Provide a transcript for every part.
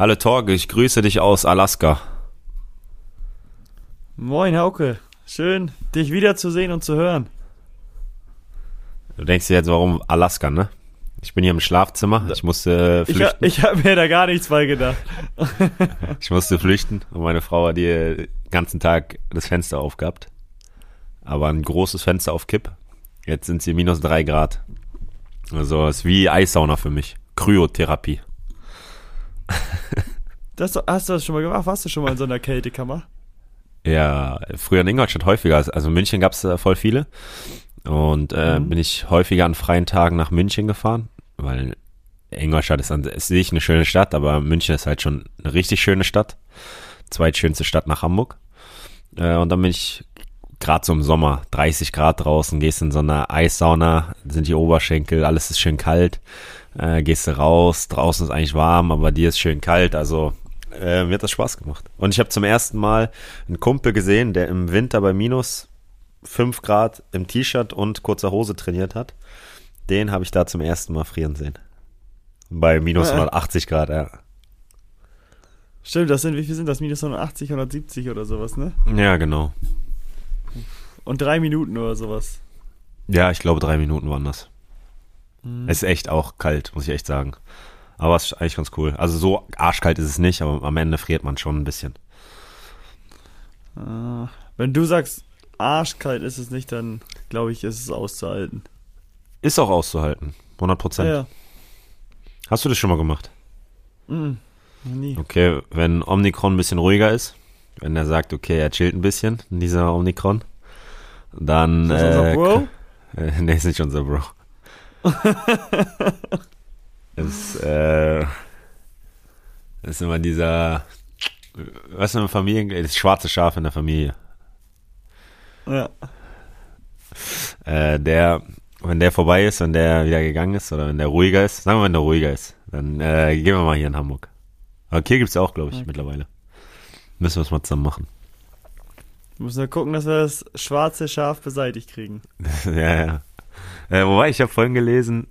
Hallo Torge, ich grüße dich aus Alaska. Moin Hauke, schön dich wiederzusehen und zu hören. Du denkst dir jetzt, warum Alaska, ne? Ich bin hier im Schlafzimmer, ich musste flüchten. Ich, ich habe mir da gar nichts bei gedacht. ich musste flüchten und meine Frau hat hier den ganzen Tag das Fenster aufgehabt. Aber ein großes Fenster auf Kipp. Jetzt sind sie minus drei Grad. Also ist wie Eissauna für mich. Kryotherapie. Das, hast du das schon mal gemacht? Warst du schon mal in so einer Kältekammer? Ja, früher in Ingolstadt häufiger. Also in München gab es äh, voll viele. Und äh, mhm. bin ich häufiger an freien Tagen nach München gefahren, weil Ingolstadt ist an sich eine schöne Stadt, aber München ist halt schon eine richtig schöne Stadt. Zweitschönste Stadt nach Hamburg. Äh, und dann bin ich gerade so im Sommer, 30 Grad draußen, gehst in so eine Eissauna, sind die Oberschenkel, alles ist schön kalt. Äh, gehst du raus, draußen ist eigentlich warm, aber dir ist schön kalt, also äh, mir hat das Spaß gemacht. Und ich habe zum ersten Mal einen Kumpel gesehen, der im Winter bei minus 5 Grad im T-Shirt und kurzer Hose trainiert hat. Den habe ich da zum ersten Mal frieren sehen. Bei minus ja. 180 Grad, ja. Stimmt, das sind, wie viel sind das? Minus 180, 170 oder sowas, ne? Ja, genau. Und drei Minuten oder sowas. Ja, ich glaube, drei Minuten waren das. Mhm. Es ist echt auch kalt, muss ich echt sagen. Aber es ist eigentlich ganz cool. Also so arschkalt ist es nicht, aber am Ende friert man schon ein bisschen. Äh, wenn du sagst, arschkalt ist es nicht, dann glaube ich, ist es auszuhalten. Ist auch auszuhalten. 100 Prozent. Ja, ja. Hast du das schon mal gemacht? Mhm. Nie. Okay, wenn Omikron ein bisschen ruhiger ist, wenn er sagt, okay, er chillt ein bisschen, dieser Omikron, dann. Ist das unser äh, Bro? Äh, nee, ist nicht unser Bro. ist, äh, ist immer dieser. Was ist eine Familie? Das schwarze Schaf in der Familie. Ja. Äh, der, wenn der vorbei ist, wenn der wieder gegangen ist oder wenn der ruhiger ist, sagen wir, wenn der ruhiger ist, dann äh, gehen wir mal hier in Hamburg. Aber hier gibt es auch, glaube ich, okay. mittlerweile. Müssen wir es mal zusammen machen. Wir müssen ja gucken, dass wir das schwarze Schaf beseitigt kriegen. ja, ja. Äh, wobei, ich habe vorhin gelesen,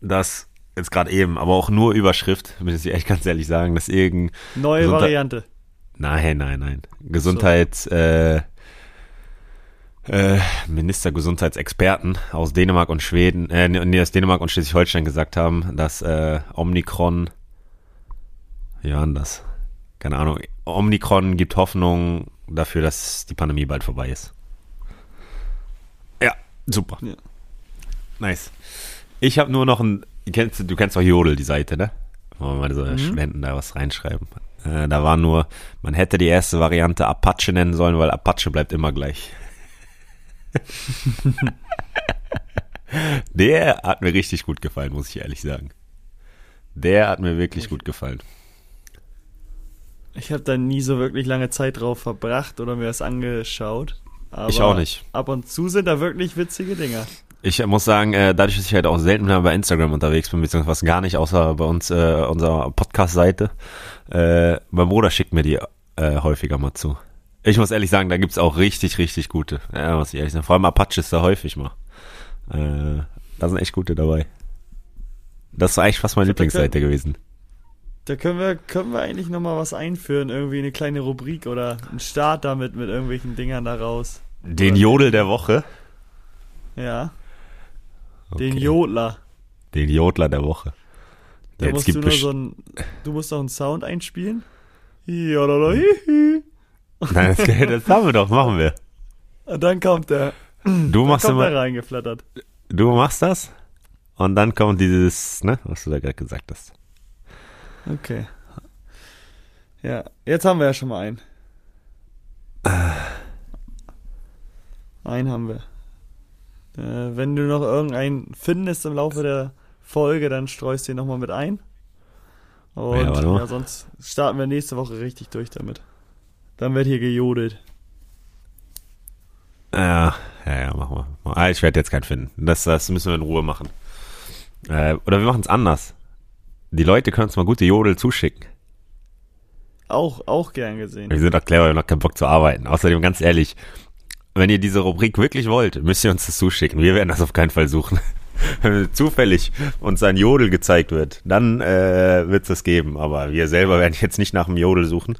dass jetzt gerade eben, aber auch nur Überschrift, muss ich echt ganz ehrlich sagen, dass irgendein neue Gesundheit Variante. Nein, nein, nein. Gesundheits so. äh, äh, Ministergesundheitsexperten aus Dänemark und Schweden, äh, nee, aus Dänemark und Schleswig-Holstein gesagt haben, dass äh, Omikron, ja, das, keine Ahnung, Omikron gibt Hoffnung dafür, dass die Pandemie bald vorbei ist. Ja, super. Ja. Nice. Ich habe nur noch ein, du kennst, du kennst doch Jodel, die Seite, ne? Wo mal so mhm. Studenten da was reinschreiben. Äh, da war nur, man hätte die erste Variante Apache nennen sollen, weil Apache bleibt immer gleich. Der hat mir richtig gut gefallen, muss ich ehrlich sagen. Der hat mir wirklich gut gefallen. Ich habe da nie so wirklich lange Zeit drauf verbracht oder mir das angeschaut. ich auch nicht. Ab und zu sind da wirklich witzige Dinger. Ich muss sagen, äh, dadurch, dass ich halt auch selten bei Instagram unterwegs bin, beziehungsweise gar nicht, außer bei uns, äh, unserer Podcast-Seite, äh, mein Bruder schickt mir die äh, häufiger mal zu. Ich muss ehrlich sagen, da gibt's auch richtig, richtig gute. Ja, muss ich ehrlich sagen. Vor allem Apache ist da häufig mal. Äh, da sind echt gute dabei. Das ist eigentlich fast meine Lieblingsseite gewesen. Da können wir, können wir eigentlich nochmal was einführen, irgendwie eine kleine Rubrik oder einen Start damit mit irgendwelchen Dingern da raus. Den Jodel der Woche. Ja. Okay. Den Jodler. Den Jodler der Woche. Da Jetzt musst du nur so ein, du musst doch einen Sound einspielen. Nein, das, das haben wir doch, machen wir. Und dann kommt der. Du machst kommt immer. reingeflattert. Du machst das und dann kommt dieses, ne, was du da gerade gesagt hast. Okay. Ja, jetzt haben wir ja schon mal einen. Einen haben wir. Äh, wenn du noch irgendeinen findest im Laufe der Folge, dann streust du ihn nochmal mit ein. Und ja, ja, sonst starten wir nächste Woche richtig durch damit. Dann wird hier gejodelt. Ja, ja, ja, machen wir. Ah, ich werde jetzt keinen finden. Das, das müssen wir in Ruhe machen. Äh, oder wir machen es anders. Die Leute können uns mal gute Jodel zuschicken. Auch, auch gern gesehen. Wir sind doch clever, wir haben noch keinen Bock zu arbeiten. Außerdem, ganz ehrlich, wenn ihr diese Rubrik wirklich wollt, müsst ihr uns das zuschicken. Wir werden das auf keinen Fall suchen. zufällig uns sein Jodel gezeigt wird, dann äh, wird es das geben. Aber wir selber werden jetzt nicht nach dem Jodel suchen,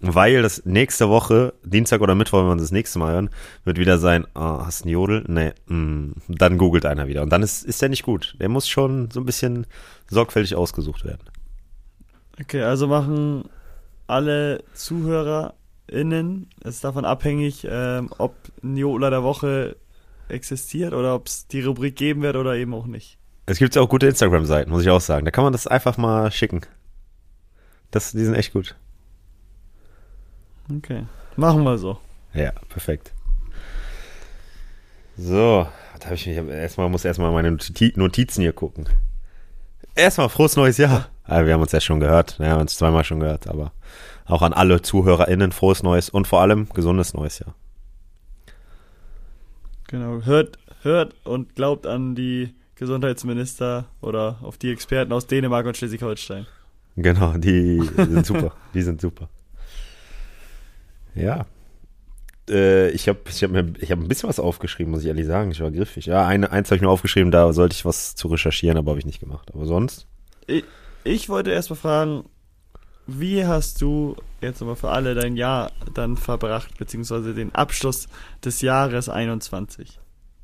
weil das nächste Woche, Dienstag oder Mittwoch, wenn wir uns das nächste Mal hören, wird wieder sein, oh, hast du einen Jodel? Nee, mm, dann googelt einer wieder. Und dann ist, ist der nicht gut. Der muss schon so ein bisschen sorgfältig ausgesucht werden. Okay, also machen alle ZuhörerInnen es davon abhängig, ähm, ob Jodler der Woche existiert oder ob es die Rubrik geben wird oder eben auch nicht. Es gibt ja auch gute Instagram-Seiten, muss ich auch sagen. Da kann man das einfach mal schicken. Das, die sind echt gut. Okay, machen wir so. Ja, perfekt. So, da habe ich mich erstmal muss erstmal meine Notizen hier gucken. Erstmal frohes neues Jahr. Also wir haben uns ja schon gehört, wir haben uns zweimal schon gehört, aber auch an alle ZuhörerInnen frohes neues und vor allem gesundes neues Jahr. Genau, hört, hört und glaubt an die Gesundheitsminister oder auf die Experten aus Dänemark und Schleswig-Holstein. Genau, die sind super. die sind super. Ja. Äh, ich habe ich hab mir, ich hab ein bisschen was aufgeschrieben, muss ich ehrlich sagen. Ich war griffig. Ja, eine, eins habe ich mir aufgeschrieben, da sollte ich was zu recherchieren, aber habe ich nicht gemacht. Aber sonst? Ich, ich wollte erst mal fragen, wie hast du jetzt nochmal für alle dein Jahr dann verbracht, beziehungsweise den Abschluss des Jahres 21?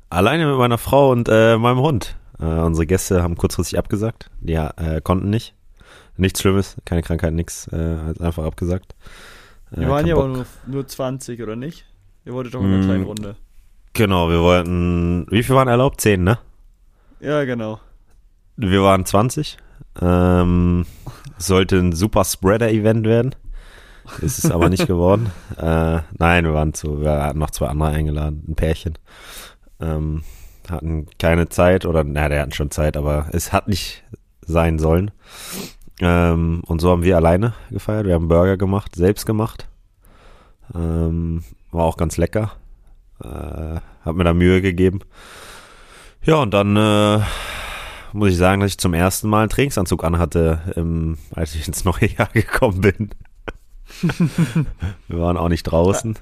Alleine mit meiner Frau und äh, meinem Hund. Äh, unsere Gäste haben kurzfristig abgesagt. Die äh, konnten nicht. Nichts Schlimmes, keine Krankheit, nichts. Äh, einfach abgesagt. Äh, wir waren ja aber nur, nur 20, oder nicht? Ihr wolltet doch in einer kleinen Runde. Genau, wir wollten. Wie viel waren erlaubt? 10, ne? Ja, genau. Wir waren 20. Ähm, sollte ein super Spreader-Event werden. Ist es aber nicht geworden. Äh, nein, wir waren zu, wir hatten noch zwei andere eingeladen, ein Pärchen. Ähm, hatten keine Zeit oder, na, der hatten schon Zeit, aber es hat nicht sein sollen. Ähm, und so haben wir alleine gefeiert. Wir haben Burger gemacht, selbst gemacht. Ähm, war auch ganz lecker. Äh, hat mir da Mühe gegeben. Ja, und dann äh, muss ich sagen, dass ich zum ersten Mal einen Trainingsanzug anhatte, ähm, als ich ins neue Jahr gekommen bin. wir waren auch nicht draußen.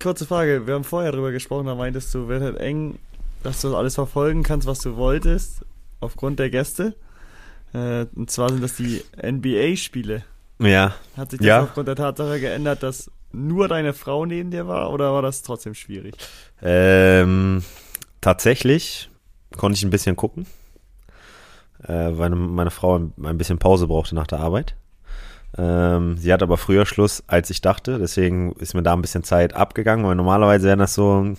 Kurze Frage, wir haben vorher drüber gesprochen, da meintest du, wird halt eng, dass du alles verfolgen kannst, was du wolltest, aufgrund der Gäste. Äh, und zwar sind das die NBA-Spiele. Ja. Hat sich das ja. aufgrund der Tatsache geändert, dass nur deine Frau neben dir war oder war das trotzdem schwierig? Ähm, tatsächlich konnte ich ein bisschen gucken, äh, weil meine Frau ein bisschen Pause brauchte nach der Arbeit. Ähm, sie hat aber früher Schluss, als ich dachte, deswegen ist mir da ein bisschen Zeit abgegangen, weil normalerweise wären das so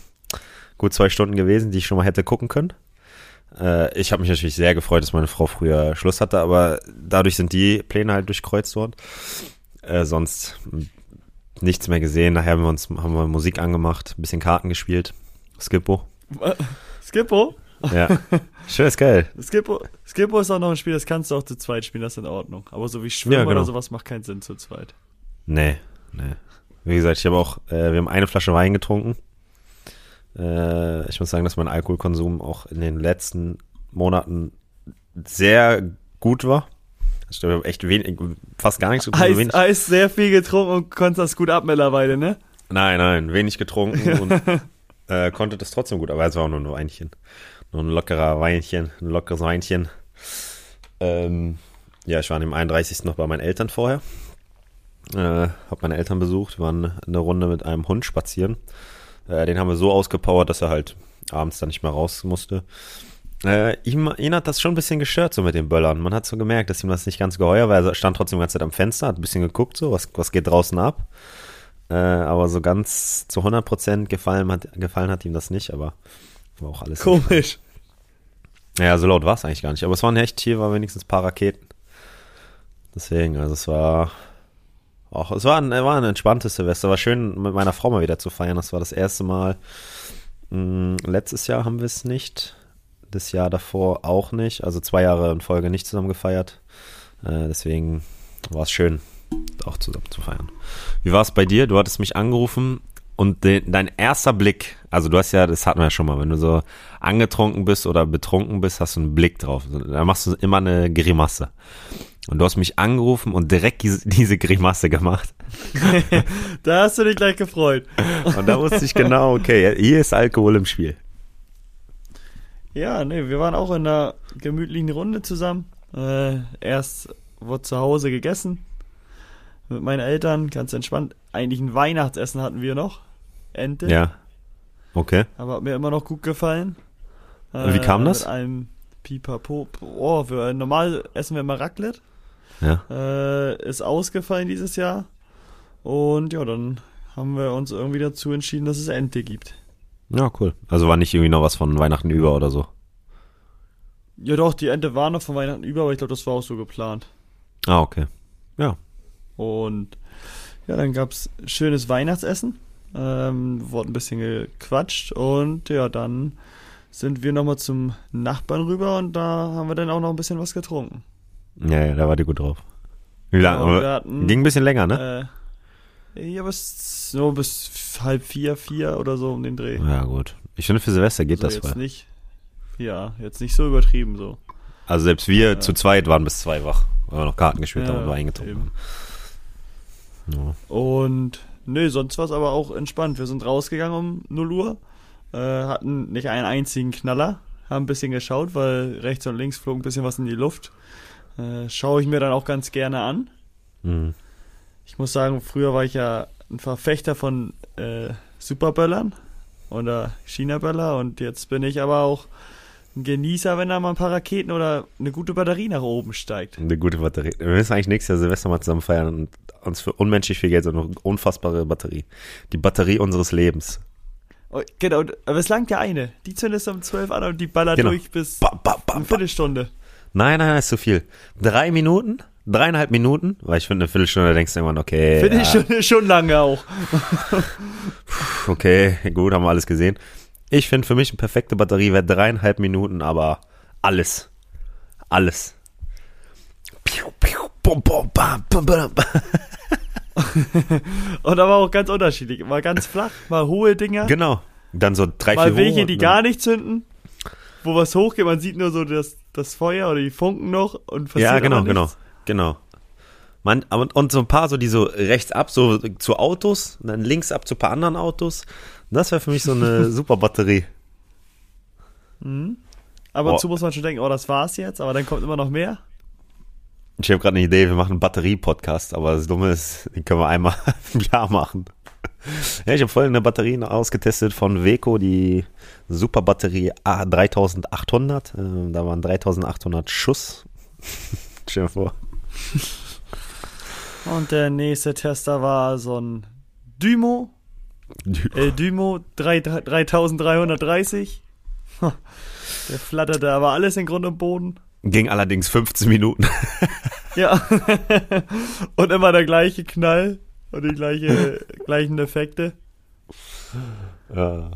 gut zwei Stunden gewesen, die ich schon mal hätte gucken können. Äh, ich habe mich natürlich sehr gefreut, dass meine Frau früher Schluss hatte, aber dadurch sind die Pläne halt durchkreuzt worden. Äh, sonst nichts mehr gesehen. Nachher haben wir uns haben wir Musik angemacht, ein bisschen Karten gespielt. Skippo. Skippo? Ja. Schön ist geil. Skippo, Skippo ist auch noch ein Spiel, das kannst du auch zu zweit spielen, das ist in Ordnung. Aber so wie Schwimmen ja, genau. oder sowas macht keinen Sinn zu zweit. Nee, nee. Wie gesagt, ich habe auch, äh, wir haben eine Flasche Wein getrunken. Äh, ich muss sagen, dass mein Alkoholkonsum auch in den letzten Monaten sehr gut war. Ich glaube, ich habe echt wenig, fast gar nichts getrunken. Heißt, heißt sehr viel getrunken und konntest das gut ab mittlerweile, ne? Nein, nein, wenig getrunken und äh, konnte das trotzdem gut, aber es war auch nur ein Weinchen. Nur ein lockerer Weinchen, ein lockeres Weinchen. Ähm, ja, ich war an dem 31. noch bei meinen Eltern vorher. Äh, hab meine Eltern besucht, waren eine Runde mit einem Hund spazieren. Äh, den haben wir so ausgepowert, dass er halt abends dann nicht mehr raus musste. Äh, ihm, ihn hat das schon ein bisschen gestört, so mit den Böllern. Man hat so gemerkt, dass ihm das nicht ganz geheuer war. Er stand trotzdem die ganze Zeit am Fenster, hat ein bisschen geguckt, so, was, was geht draußen ab. Äh, aber so ganz zu 100% gefallen hat, gefallen hat ihm das nicht, aber war auch alles. Komisch. Ja, so laut war es eigentlich gar nicht. Aber es waren echt, hier war wenigstens ein paar Raketen. Deswegen, also es war auch, es war ein, war ein entspanntes Silvester. War schön, mit meiner Frau mal wieder zu feiern. Das war das erste Mal. Mh, hm, letztes Jahr haben wir es nicht. Das Jahr davor auch nicht. Also zwei Jahre in Folge nicht zusammen gefeiert. Äh, deswegen war es schön, auch zusammen zu feiern. Wie war es bei dir? Du hattest mich angerufen und de, dein erster Blick, also du hast ja, das hatten wir ja schon mal, wenn du so angetrunken bist oder betrunken bist, hast du einen Blick drauf. Da machst du immer eine Grimasse. Und du hast mich angerufen und direkt diese, Grimasse gemacht. da hast du dich gleich gefreut. und da wusste ich genau, okay, hier ist Alkohol im Spiel. Ja, nee, wir waren auch in einer gemütlichen Runde zusammen. Äh, erst wurde zu Hause gegessen mit meinen Eltern, ganz entspannt. Eigentlich ein Weihnachtsessen hatten wir noch. Ente. Ja. Okay. Aber hat mir immer noch gut gefallen. Äh, Wie kam das? Mit einem Pipapo. Oh, für normal essen wir immer Raclette. Ja. Äh, ist ausgefallen dieses Jahr. Und ja, dann haben wir uns irgendwie dazu entschieden, dass es Ente gibt. Ja, cool. Also war nicht irgendwie noch was von Weihnachten über oder so? Ja doch, die Ente war noch von Weihnachten über, aber ich glaube, das war auch so geplant. Ah, okay. Ja. Und ja, dann gab's schönes Weihnachtsessen. Ähm, wurde ein bisschen gequatscht und ja, dann sind wir nochmal zum Nachbarn rüber und da haben wir dann auch noch ein bisschen was getrunken. Ja, ja da war die gut drauf. Wie lange? Ja, ging ein bisschen länger, ne? Äh, ja, bis so bis halb vier, vier oder so um den Dreh. Ja, gut. Ich finde, für Silvester geht also das jetzt voll. nicht. Ja, jetzt nicht so übertrieben so. Also selbst wir ja. zu zweit waren bis zwei wach, weil wir noch Karten gespielt ja, haben und wir eingetrunken haben. Ja. Und nö, sonst war es aber auch entspannt. Wir sind rausgegangen um 0 Uhr, äh, hatten nicht einen einzigen Knaller, haben ein bisschen geschaut, weil rechts und links flog ein bisschen was in die Luft. Äh, schaue ich mir dann auch ganz gerne an. Mhm. Ich muss sagen, früher war ich ja ein Verfechter von äh, Superböllern oder China-Böller und jetzt bin ich aber auch ein Genießer, wenn da mal ein paar Raketen oder eine gute Batterie nach oben steigt. Eine gute Batterie. Wir müssen eigentlich nächstes Jahr Silvester mal zusammen feiern und uns für unmenschlich viel Geld so eine unfassbare Batterie. Die Batterie unseres Lebens. Oh, genau, aber es langt ja eine. Die zündest du um 12 an und die ballert genau. durch bis ba, ba, ba, eine Viertelstunde. Nein, nein, ist zu viel. Drei Minuten, dreieinhalb Minuten, weil ich finde, eine Viertelstunde denkst du irgendwann, okay. Viertelstunde ja. schon lange auch. okay, gut, haben wir alles gesehen. Ich finde, für mich eine perfekte Batterie wäre dreieinhalb Minuten, aber alles. Alles. Und aber auch ganz unterschiedlich. Mal ganz flach, mal hohe Dinger. Genau. Dann so drei, mal vier Mal welche, die gar nicht zünden. Wo was hochgeht, man sieht nur so das, das Feuer oder die Funken noch und passiert Ja, genau, genau, genau. Man, und, und so ein paar so, die so rechts ab, so zu Autos, und dann links ab zu ein paar anderen Autos. Das wäre für mich so eine super Batterie. Mhm. Aber dazu muss man schon denken, oh, das war's jetzt, aber dann kommt immer noch mehr. Ich habe gerade eine Idee, wir machen einen Batterie-Podcast, aber das Dumme ist, den können wir einmal im Jahr machen. Ja, ich habe vorhin eine Batterie ausgetestet von Weco, die Superbatterie A3800. Äh, da waren 3800 Schuss. Stell dir vor. Und der nächste Tester war so ein Dymo. Äh, Dymo 3330. Der flatterte aber alles in Grund und Boden. Ging allerdings 15 Minuten. ja. und immer der gleiche Knall und die gleiche, gleichen Effekte. Ja.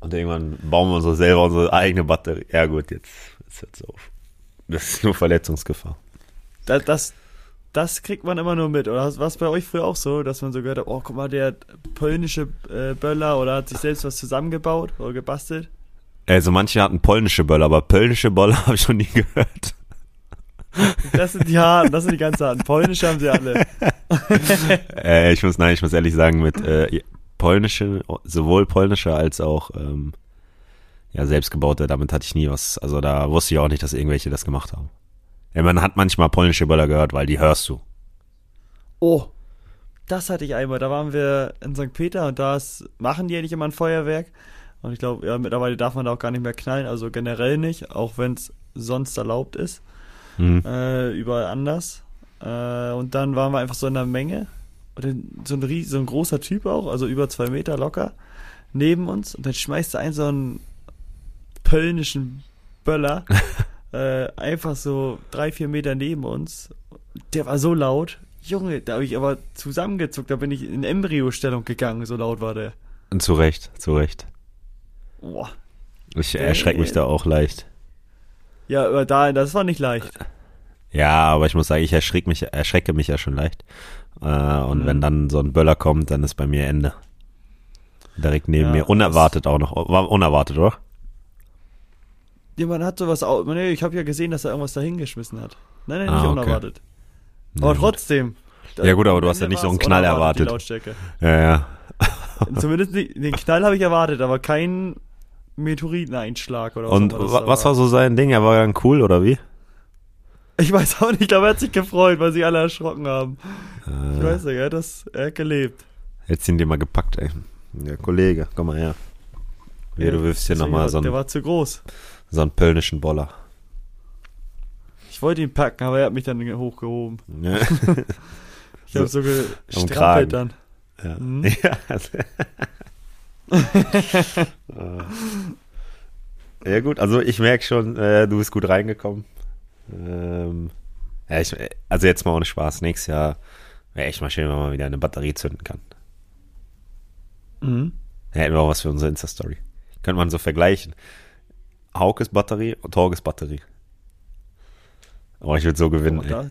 Und irgendwann bauen wir uns selber unsere eigene Batterie. Ja gut, jetzt, jetzt hört's auf. Das ist nur Verletzungsgefahr. Das, das, das kriegt man immer nur mit. Oder war es bei euch früher auch so, dass man so gehört hat, oh, guck mal, der polnische äh, Böller oder hat sich selbst was zusammengebaut oder gebastelt? Also manche hatten polnische Böller, aber polnische Böller habe ich schon nie gehört. Das sind die harten, das sind die ganz harten. Polnische haben sie alle. äh, ich muss, nein, ich muss ehrlich sagen, mit äh, polnische, sowohl polnische als auch ähm, ja, selbstgebaute, damit hatte ich nie was. Also da wusste ich auch nicht, dass irgendwelche das gemacht haben. Ja, man hat manchmal polnische Böller gehört, weil die hörst du. Oh, das hatte ich einmal. Da waren wir in St. Peter und da machen die ja nicht immer ein Feuerwerk. Und ich glaube, ja, mittlerweile darf man da auch gar nicht mehr knallen, also generell nicht, auch wenn es sonst erlaubt ist. Mhm. Äh, überall anders. Äh, und dann waren wir einfach so in der Menge. Und so ein, so ein großer Typ auch, also über zwei Meter locker, neben uns. Und dann schmeißt er einen so einen polnischen Böller äh, einfach so drei, vier Meter neben uns. Der war so laut. Junge, da habe ich aber zusammengezuckt, da bin ich in Embryo-Stellung gegangen, so laut war der. Und zu Recht, zu Recht. Boah. Ich erschrecke mich da auch leicht. Ja, aber da, das war nicht leicht. Ja, aber ich muss sagen, ich erschrecke mich, erschrecke mich ja schon leicht. Äh, und mhm. wenn dann so ein Böller kommt, dann ist bei mir Ende. Direkt neben ja, mir. Unerwartet auch noch. War unerwartet, oder? Ja, man hat sowas auch. Nee, ich habe ja gesehen, dass er irgendwas da hingeschmissen hat. Nein, nein, nicht ah, okay. unerwartet. Aber nee, trotzdem. Ja, gut, aber du hast ja nicht so einen Knall erwartet. Ja, ja. Zumindest den Knall habe ich erwartet, aber keinen Meteoriteneinschlag oder was Und was war so sein Ding? Er war dann cool oder wie? Ich weiß auch nicht, ich glaube, er hat sich gefreut, weil sie alle erschrocken haben. Äh, ich weiß nicht, er hat das, er hat gelebt. Jetzt sind die mal gepackt, ey. Der Kollege, komm mal her. Ja, du wirfst hier nochmal so einen. Der war zu groß. So einen pölnischen Boller. Ich wollte ihn packen, aber er hat mich dann hochgehoben. Ja. ich habe so gestrampelt dann. Ja. Mhm. ja. ja, gut, also ich merke schon, äh, du bist gut reingekommen. Ähm, ja, ich, also jetzt mal ohne Spaß. Nächstes Jahr wäre echt mal schön, wenn man wieder eine Batterie zünden kann. Mhm. Ja, hätten wir auch was für unsere Insta-Story. Könnte man so vergleichen. Haukes Batterie und Torges Batterie. Oh, ich würde so gewinnen. Oh, da,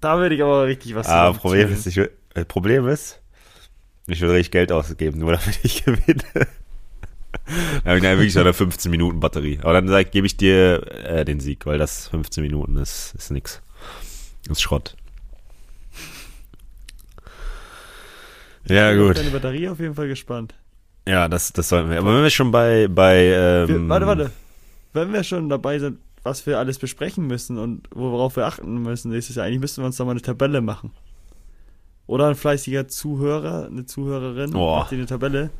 da würde ich aber richtig was ah, Problem ist, ich, äh, Problem ist, ich würde richtig Geld ausgeben, nur damit ich gewinne. da habe ich wirklich so eine 15 Minuten Batterie. Aber dann sag, gebe ich dir äh, den Sieg, weil das 15 Minuten ist, ist nix. Ist Schrott. Ja, ich gut. Ich deine Batterie auf jeden Fall gespannt. Ja, das, das sollten wir. Aber wenn wir schon bei, bei ähm, warte, warte. Wenn wir schon dabei sind, was wir alles besprechen müssen und worauf wir achten müssen nächstes Jahr, eigentlich müssten wir uns da mal eine Tabelle machen. Oder ein fleißiger Zuhörer, eine Zuhörerin, oh. macht eine Tabelle,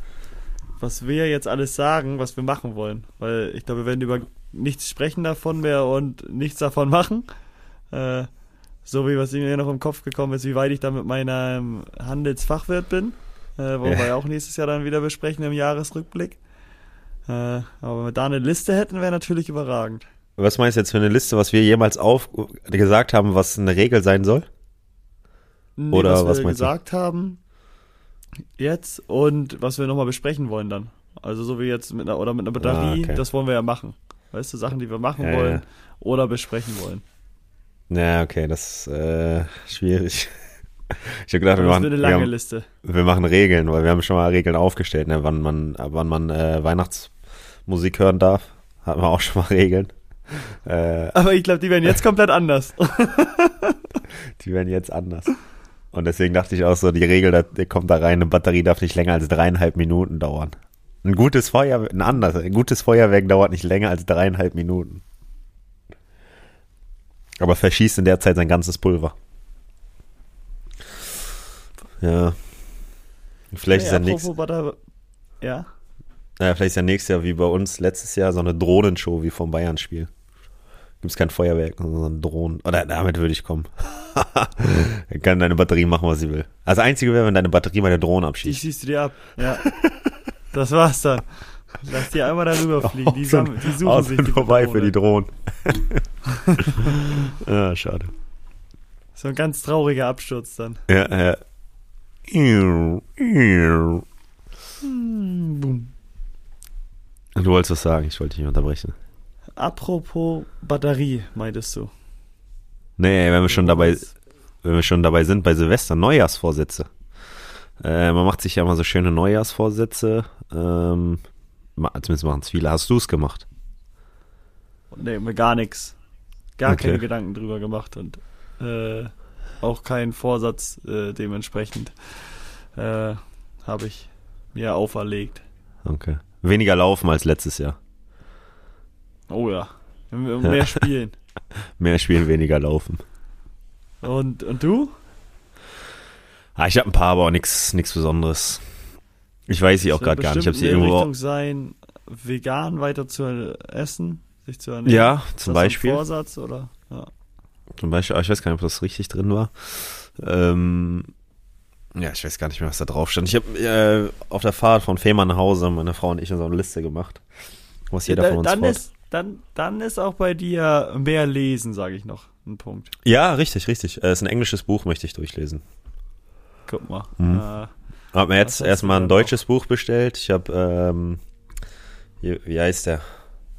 was wir jetzt alles sagen, was wir machen wollen. Weil ich glaube, wir werden über nichts sprechen davon mehr und nichts davon machen. Äh, so wie was mir noch im Kopf gekommen ist, wie weit ich da mit meinem Handelsfachwirt bin. Äh, wollen wir ja auch nächstes Jahr dann wieder besprechen im Jahresrückblick. Äh, aber wenn wir da eine Liste hätten, wäre natürlich überragend. Was meinst du jetzt für eine Liste, was wir jemals auf gesagt haben, was eine Regel sein soll? Nee, Oder was, was wir gesagt du? haben jetzt und was wir nochmal besprechen wollen dann. Also so wie jetzt mit einer oder mit einer Batterie, ah, okay. das wollen wir ja machen. Weißt du, Sachen, die wir machen ja, wollen ja. oder besprechen wollen. Ja, okay, das ist äh, schwierig. Ich habe gedacht, wir machen, eine lange wir, haben, Liste. wir machen Regeln, weil wir haben schon mal Regeln aufgestellt, ne, wann man, wann man äh, Weihnachtsmusik hören darf. Hatten wir auch schon mal Regeln. Äh, Aber ich glaube, die werden jetzt komplett anders. die werden jetzt anders. Und deswegen dachte ich auch so, die Regel, da kommt da rein, eine Batterie darf nicht länger als dreieinhalb Minuten dauern. Ein gutes Feuerwerk, ein anderes, ein gutes Feuerwerk dauert nicht länger als dreieinhalb Minuten. Aber verschießt in der Zeit sein ganzes Pulver. Ja. Vielleicht hey, ist ja nächstes Ja. Naja, vielleicht ist ja nächstes Jahr wie bei uns letztes Jahr so eine Drohnenshow wie vom Bayern-Spiel. Gibt es kein Feuerwerk, sondern Drohnen. Oder damit würde ich kommen. Dann kann deine Batterie machen, was sie will. Also das Einzige wäre, wenn deine Batterie meine Drohne abschießt. Ich schießt du dir ab. Ja. das war's dann. Lass die einmal darüber fliegen. Die, so, die suchen sich die vorbei Drohne. für die Drohnen. ja, schade. So ein ganz trauriger Absturz dann. Ja, ja. Hm, du wolltest was sagen, ich wollte dich nicht unterbrechen. Apropos Batterie, meintest du? Nee, wenn wir schon dabei, wenn wir schon dabei sind bei Silvester, Neujahrsvorsätze. Äh, man macht sich ja immer so schöne Neujahrsvorsätze. Ähm, zumindest machen es viele. Hast du es gemacht? Nee, mir gar nichts. Gar okay. keine Gedanken drüber gemacht und äh, auch keinen Vorsatz äh, dementsprechend äh, habe ich mir auferlegt. Okay. Weniger laufen als letztes Jahr. Oh ja. Mehr spielen. Mehr spielen, weniger laufen. Und, und du? Ah, ich habe ein paar, aber auch nichts Besonderes. Ich weiß sie auch gerade gar nicht. Ich habe sie irgendwo. Richtung sein, vegan weiter zu essen, sich zu ernähren. Ja, zum Beispiel. Vorsatz oder? Ja. Zum Beispiel, ich weiß gar nicht, ob das richtig drin war. Ähm, ja, ich weiß gar nicht mehr, was da drauf stand. Ich habe äh, auf der Fahrt von Fehmarn nach Hause meine Frau und ich so eine Liste gemacht, was jeder ja, von uns dann ist, dann, dann ist auch bei dir mehr Lesen, sage ich noch, ein Punkt. Ja, richtig, richtig. Es äh, ist ein englisches Buch, möchte ich durchlesen. Guck mal. Mhm. Äh, hab mir jetzt erstmal ein deutsches noch? Buch bestellt. Ich habe, ähm, wie, wie, heißt der?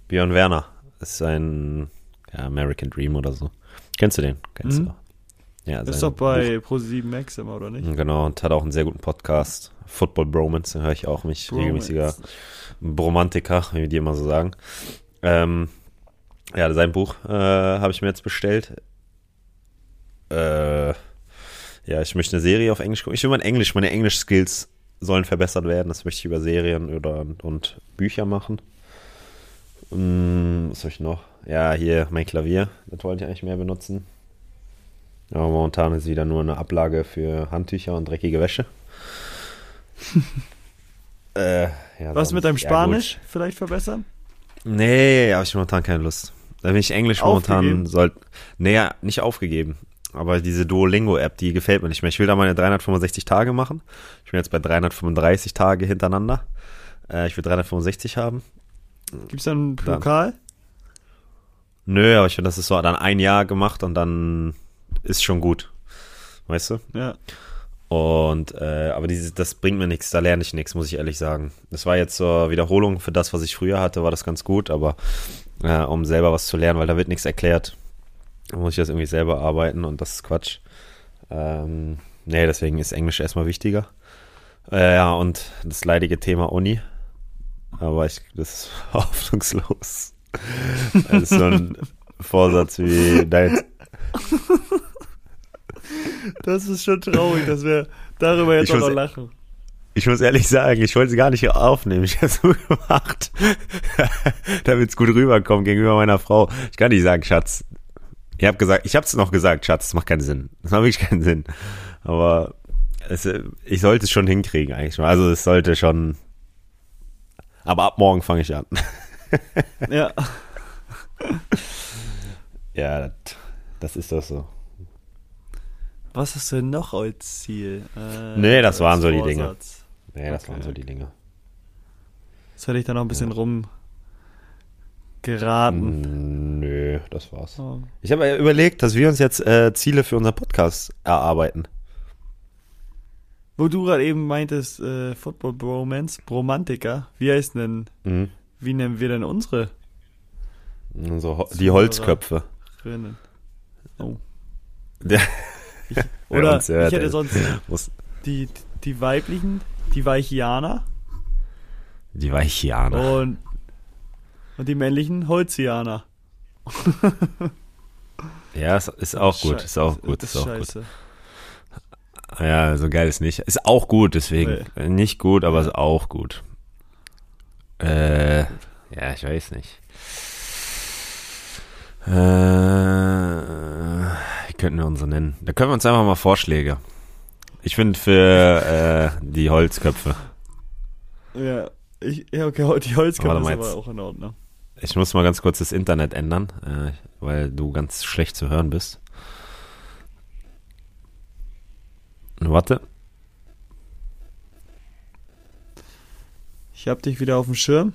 Björn Werner. Das ist ein ja, American Dream oder so. Kennst du den? Kennst mhm. du? Ja, ist doch bei Pro7 Max immer, oder nicht? Genau, und hat auch einen sehr guten Podcast. Football Bromance, den höre ich auch mich Bromance. regelmäßiger Bromantiker, wie die immer so sagen. Ähm, ja, sein Buch äh, habe ich mir jetzt bestellt. Äh, ja, ich möchte eine Serie auf Englisch gucken. Ich will mein Englisch, meine Englisch-Skills sollen verbessert werden. Das möchte ich über Serien oder, und Bücher machen. Hm, was soll ich noch? Ja, hier mein Klavier. Das wollte ich eigentlich mehr benutzen. Aber momentan ist wieder nur eine Ablage für Handtücher und dreckige Wäsche. äh, ja, Was mit deinem Spanisch ja, vielleicht verbessern? Nee, habe ich momentan keine Lust. Da bin ich Englisch momentan soll. Nee, nicht aufgegeben. Aber diese Duolingo-App, die gefällt mir nicht mehr. Ich will da meine 365 Tage machen. Ich bin jetzt bei 335 Tage hintereinander. Äh, ich will 365 haben. Gibt es da einen Pokal? Nö, aber ich finde, das ist so dann ein Jahr gemacht und dann ist schon gut. Weißt du? Ja. Und äh, aber dieses, das bringt mir nichts, da lerne ich nichts, muss ich ehrlich sagen. Das war jetzt zur Wiederholung für das, was ich früher hatte, war das ganz gut, aber äh, um selber was zu lernen, weil da wird nichts erklärt. Da muss ich das irgendwie selber arbeiten und das ist Quatsch. Ähm, nee, deswegen ist Englisch erstmal wichtiger. Äh, ja, und das leidige Thema Uni. Aber ich, das ist hoffnungslos. Das ist so ein Vorsatz wie dein. Das ist schon traurig, dass wir darüber jetzt auch noch lachen. Ich muss ehrlich sagen, ich wollte sie gar nicht aufnehmen. Ich habe es so gemacht, damit es gut rüberkommt gegenüber meiner Frau. Ich kann nicht sagen, Schatz. Ich habe gesagt, ich habe es noch gesagt, Schatz, das macht keinen Sinn. Das macht wirklich keinen Sinn. Aber es, ich sollte es schon hinkriegen eigentlich. Also es sollte schon. Aber ab morgen fange ich an. ja. ja, das, das ist doch so. Was hast du denn noch als Ziel? Äh, nee, das waren so die Dinge. Nee, das okay. waren so die Dinge. Jetzt hätte ich da noch ein bisschen ja. rum geraten. Mm, nö, das war's. Oh. Ich habe überlegt, dass wir uns jetzt äh, Ziele für unser Podcast erarbeiten. Wo du gerade eben meintest, äh, Football Bromance, Bromantiker, wie heißt denn, mhm. wie nennen wir denn unsere? So, die Holzköpfe. Oh. Ich, oder ich hätte sonst die, die weiblichen, die Weichianer. Die Weichianer. Und, und die männlichen Holzianer. ja, ist, ist auch gut, ist auch gut, ist, ist auch scheiße. gut. Ja, so geil ist nicht. Ist auch gut, deswegen. Nee. Nicht gut, aber ist auch gut. Äh, ja, ich weiß nicht. Äh, könnten wir unsere nennen? Da können wir uns einfach mal Vorschläge. Ich finde für äh, die Holzköpfe. Ja, ich, ja, okay, die Holzköpfe ist aber auch in Ordnung. Ich muss mal ganz kurz das Internet ändern, äh, weil du ganz schlecht zu hören bist. Warte. Ich hab dich wieder auf dem Schirm.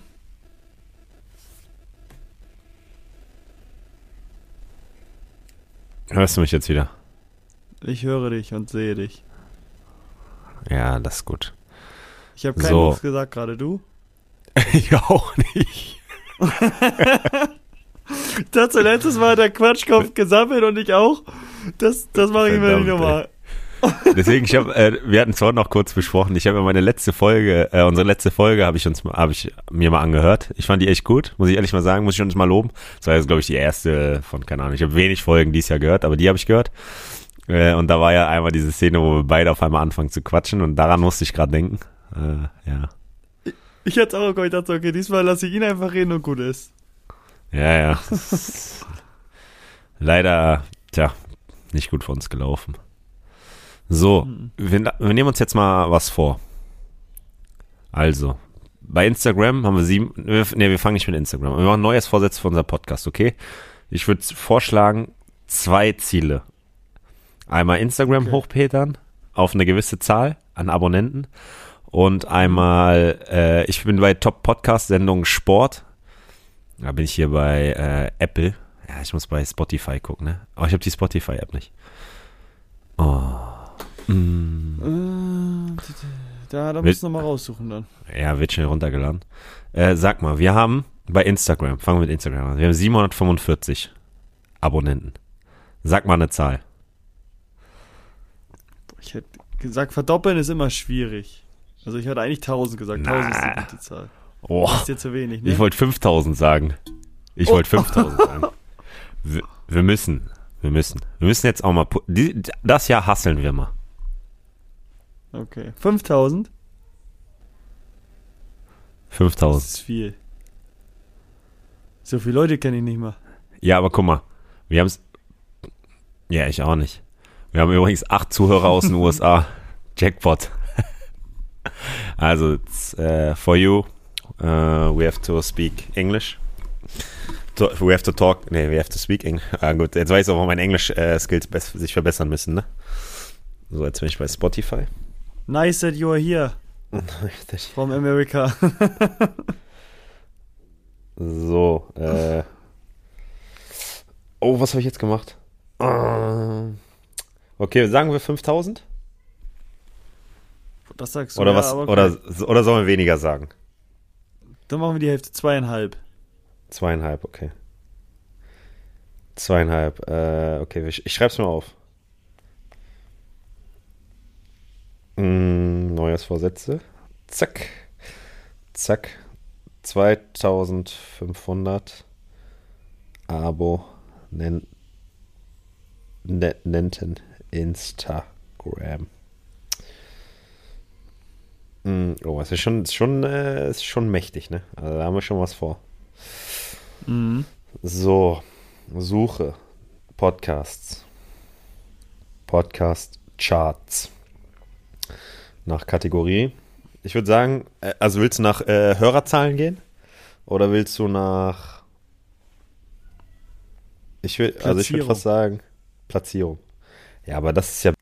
Hörst du mich jetzt wieder? Ich höre dich und sehe dich. Ja, das ist gut. Ich habe keinen so. gesagt, gerade du? ich auch nicht. das letztes Mal hat der Quatschkopf gesammelt und ich auch. Das, das mache ich mir nicht nochmal. Deswegen, ich habe, äh, wir hatten es vorhin noch kurz besprochen. Ich habe meine letzte Folge, äh, unsere letzte Folge habe ich uns, habe ich mir mal angehört. Ich fand die echt gut, muss ich ehrlich mal sagen, muss ich uns mal loben. Das war jetzt, glaube ich, die erste von, keine Ahnung. Ich habe wenig Folgen dieses Jahr gehört, aber die habe ich gehört. Äh, und da war ja einmal diese Szene, wo wir beide auf einmal anfangen zu quatschen und daran musste ich gerade denken. Äh, ja. Ich, ich hätte auch gedacht, okay, diesmal lasse ich ihn einfach reden und gut ist. Ja, ja. Leider, tja, nicht gut für uns gelaufen. So, mhm. wir, wir nehmen uns jetzt mal was vor. Also, bei Instagram haben wir sieben, ne, wir fangen nicht mit Instagram. Wir machen neues Vorsätze für unser Podcast, okay? Ich würde vorschlagen, zwei Ziele. Einmal Instagram okay. hochpetern auf eine gewisse Zahl an Abonnenten und einmal, äh, ich bin bei Top Podcast Sendung Sport. Da bin ich hier bei äh, Apple. Ja, ich muss bei Spotify gucken, ne? Aber ich habe die Spotify App nicht. Oh. Mm. Da, da musst du nochmal raussuchen dann. Ja, wird schnell runtergeladen. Äh, sag mal, wir haben bei Instagram, fangen wir mit Instagram an, wir haben 745 Abonnenten. Sag mal eine Zahl. Ich hätte gesagt, verdoppeln ist immer schwierig. Also ich hatte eigentlich 1000 gesagt. Na. 1000 ist eine gute Zahl. Oh, das ist dir zu wenig, ne? Ich wollte 5000 sagen. Ich oh. wollte 5000 sagen. Wir, wir, müssen, wir müssen. Wir müssen jetzt auch mal, das Jahr hasseln wir mal. Okay. 5000? 5000. Das ist viel. So viele Leute kenne ich nicht mal. Ja, aber guck mal, wir haben es. Ja, ich auch nicht. Wir haben übrigens acht Zuhörer aus den USA. Jackpot. also, uh, for you, uh, we have to speak English. To, we have to talk. Nee, we have to speak English. Ah, gut, jetzt weiß ich auch, warum meine Englisch-Skills äh, sich verbessern müssen, ne? So, jetzt bin ich bei Spotify. Nice that you are here. From America. so, äh. Oh, was habe ich jetzt gemacht? Okay, sagen wir 5000? Das sagst du. Oder, ja, was, oder, oder sollen wir weniger sagen? Dann machen wir die Hälfte, zweieinhalb. Zweieinhalb, okay. Zweieinhalb, äh, okay, ich, ich schreib's mal auf. Mm, Neujahrsvorsätze. Zack. Zack. 2500 Abo nen, nennten Instagram. Mm, oh, es ist schon, ist schon, äh, ist schon mächtig, ne? Also da haben wir schon was vor. Mhm. So, Suche. Podcasts. Podcast Charts. Nach Kategorie. Ich würde sagen, äh, also willst du nach äh, Hörerzahlen gehen? Oder willst du nach. Ich will, also ich würde fast sagen, Platzierung. Ja, aber das ist ja.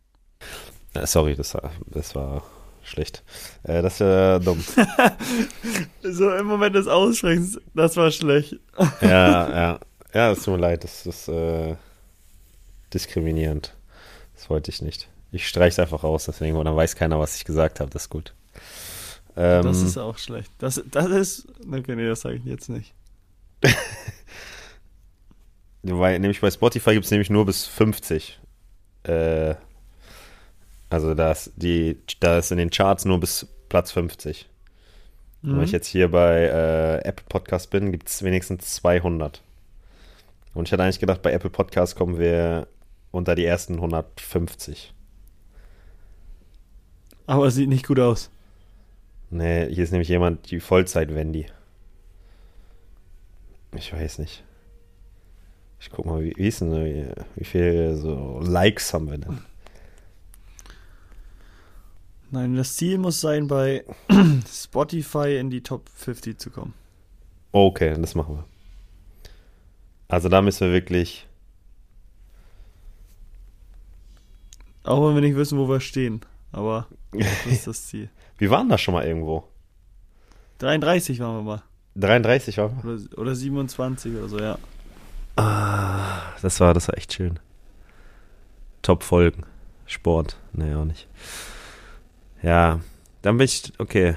Äh, sorry, das war, das war schlecht. Äh, das ist ja dumm. so im Moment des Aussprechens, das war schlecht. ja, ja. Ja, es tut mir leid, das ist äh, diskriminierend. Das wollte ich nicht. Ich streiche es einfach raus, deswegen, und dann weiß keiner, was ich gesagt habe. Das ist gut. Ähm, das ist auch schlecht. Das, das ist. Okay, nee, das sage ich jetzt nicht. Weil, nämlich bei Spotify gibt es nämlich nur bis 50. Äh, also da ist, die, da ist in den Charts nur bis Platz 50. Mhm. Wenn ich jetzt hier bei äh, Apple Podcast bin, gibt es wenigstens 200. Und ich hatte eigentlich gedacht, bei Apple Podcast kommen wir unter die ersten 150. Aber es sieht nicht gut aus. Nee, hier ist nämlich jemand, die Vollzeit-Wendy. Ich weiß nicht. Ich guck mal, wie, wie ist denn, wie, wie viele so Likes haben wir denn? Nein, das Ziel muss sein, bei Spotify in die Top 50 zu kommen. Okay, das machen wir. Also da müssen wir wirklich. Auch wenn wir nicht wissen, wo wir stehen. Aber das ist das Ziel. wir waren da schon mal irgendwo. 33 waren wir mal. 33 waren wir? Oder, oder 27 oder so, ja. Ah, das war, das war echt schön. Top-Folgen. Sport. Nee, auch nicht. Ja, dann bin ich, okay.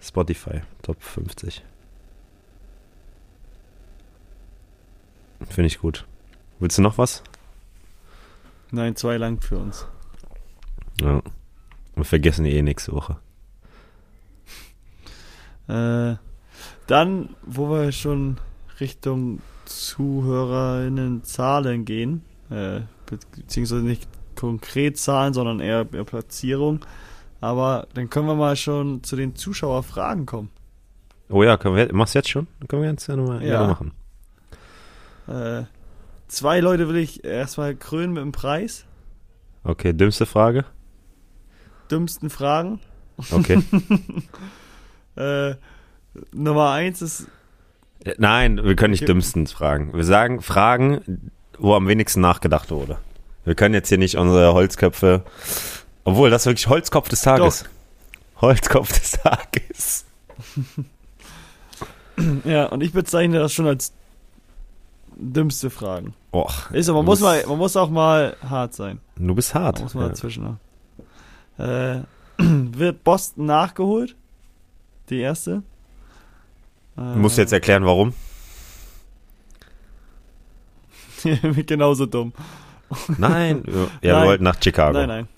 Spotify, Top 50. Finde ich gut. Willst du noch was? Nein, zwei lang für uns. Ja. Wir vergessen eh nächste Woche. Äh, dann, wo wir schon Richtung ZuhörerInnen Zahlen gehen, äh, beziehungsweise nicht konkret Zahlen, sondern eher, eher Platzierung. Aber dann können wir mal schon zu den Zuschauerfragen kommen. Oh ja, können wir, machst du jetzt schon? Dann können wir jetzt ja nochmal ja. machen. Äh, zwei Leute will ich erstmal krönen mit dem Preis. Okay, dümmste Frage? Dümmsten Fragen. Okay. äh, Nummer eins ist. Äh, nein, wir können nicht okay. dümmstens fragen. Wir sagen Fragen, wo am wenigsten nachgedacht wurde. Wir können jetzt hier nicht unsere Holzköpfe. Obwohl, das ist wirklich Holzkopf des Tages. Doch. Holzkopf des Tages. ja, und ich bezeichne das schon als dümmste Fragen. Och, ist aber, man muss, mal, man muss auch mal hart sein. Du bist hart. Man muss mal ja. dazwischen. Äh, wird Boston nachgeholt? Die erste. Du musst jetzt erklären, warum. Genauso dumm. Nein, ja, wir wollten nach Chicago. Nein, nein.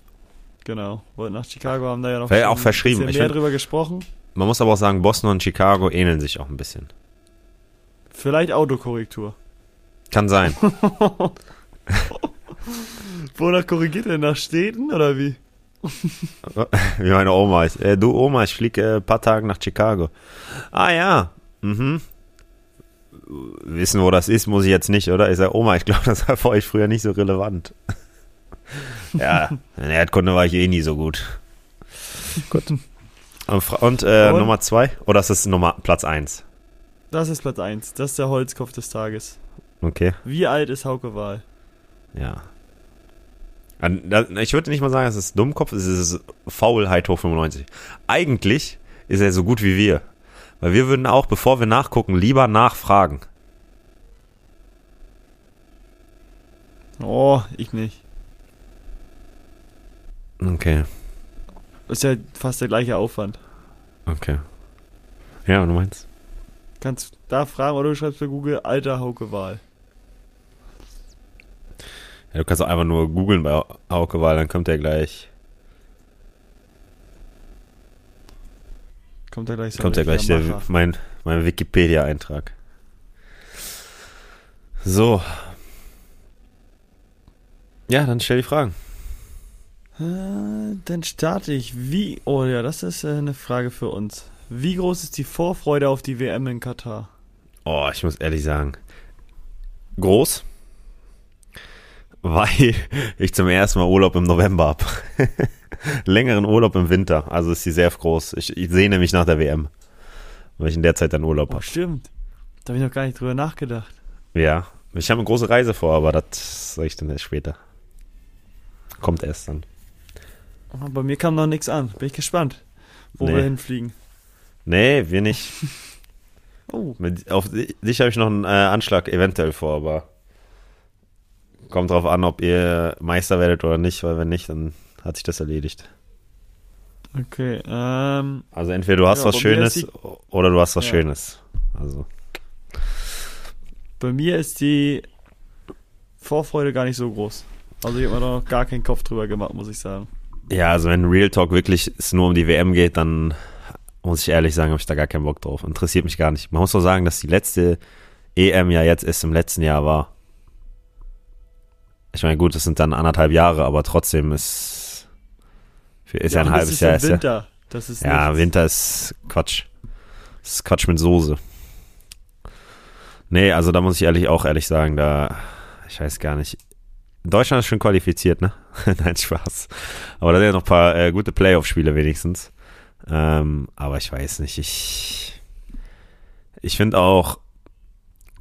Genau, wollten nach Chicago, haben da ja noch Wäre auch verschrieben. mehr find, drüber gesprochen. Man muss aber auch sagen, Boston und Chicago ähneln sich auch ein bisschen. Vielleicht Autokorrektur. Kann sein. Wonach korrigiert er? Nach Städten oder wie? wie meine Oma ist. Äh, du Oma, ich fliege äh, ein paar Tage nach Chicago. Ah ja. Mhm. wissen, wo das ist, muss ich jetzt nicht, oder? Ich sage, Oma, ich glaube, das war für euch früher nicht so relevant. ja, in Erdkunde war ich eh nie so gut. Gut. Und äh, Und? Nummer zwei? Oder ist das Nummer, Platz eins? Das ist Platz eins. Das ist der Holzkopf des Tages. Okay. Wie alt ist Hauke Wahl? Ja. Ich würde nicht mal sagen, es ist Dummkopf, es ist Faulheit hoch 95. Eigentlich ist er so gut wie wir. Weil wir würden auch, bevor wir nachgucken, lieber nachfragen. Oh, ich nicht. Okay. ist ja fast der gleiche Aufwand. Okay. Ja, und du meinst? Kannst da fragen oder du schreibst bei Google alter Hauke Wahl. Ja, du kannst auch einfach nur googeln bei Hauke Wahl, dann kommt er gleich. Kommt er gleich, kommt er gleich der, mein, mein Wikipedia-Eintrag. So. Ja, dann stell die Fragen. Äh, dann starte ich. Wie. Oh ja, das ist äh, eine Frage für uns. Wie groß ist die Vorfreude auf die WM in Katar? Oh, ich muss ehrlich sagen. Groß. Weil ich zum ersten Mal Urlaub im November habe. längeren Urlaub im Winter. Also ist sie sehr groß. Ich, ich sehne mich nach der WM. Weil ich in der Zeit dann Urlaub oh, habe. Stimmt. Da habe ich noch gar nicht drüber nachgedacht. Ja. Ich habe eine große Reise vor, aber das sage ich dann erst später. Kommt erst dann. Oh, bei mir kam noch nichts an. Bin ich gespannt, wo nee. wir hinfliegen. Nee, wir nicht. oh. Mit, auf dich habe ich noch einen äh, Anschlag eventuell vor, aber kommt drauf an, ob ihr Meister werdet oder nicht, weil wenn nicht, dann hat sich das erledigt. Okay. Ähm, also entweder du hast ja, was Schönes die, oder du hast was ja. Schönes. Also. Bei mir ist die Vorfreude gar nicht so groß. Also ich habe mir da noch gar keinen Kopf drüber gemacht, muss ich sagen. Ja, also wenn Real Talk wirklich es nur um die WM geht, dann muss ich ehrlich sagen, habe ich da gar keinen Bock drauf. Interessiert mich gar nicht. Man muss doch sagen, dass die letzte EM ja jetzt erst im letzten Jahr war. Ich meine, gut, das sind dann anderthalb Jahre, aber trotzdem ist ist ja, ja ein halbes Jahr. Ist Winter. Das ist ja, nichts. Winter ist Quatsch. Das ist Quatsch mit Soße. Nee, also da muss ich ehrlich auch ehrlich sagen, da, ich weiß gar nicht. Deutschland ist schon qualifiziert, ne? Nein, Spaß. Aber da sind ja noch ein paar äh, gute Playoff-Spiele wenigstens. Ähm, aber ich weiß nicht, ich, ich finde auch,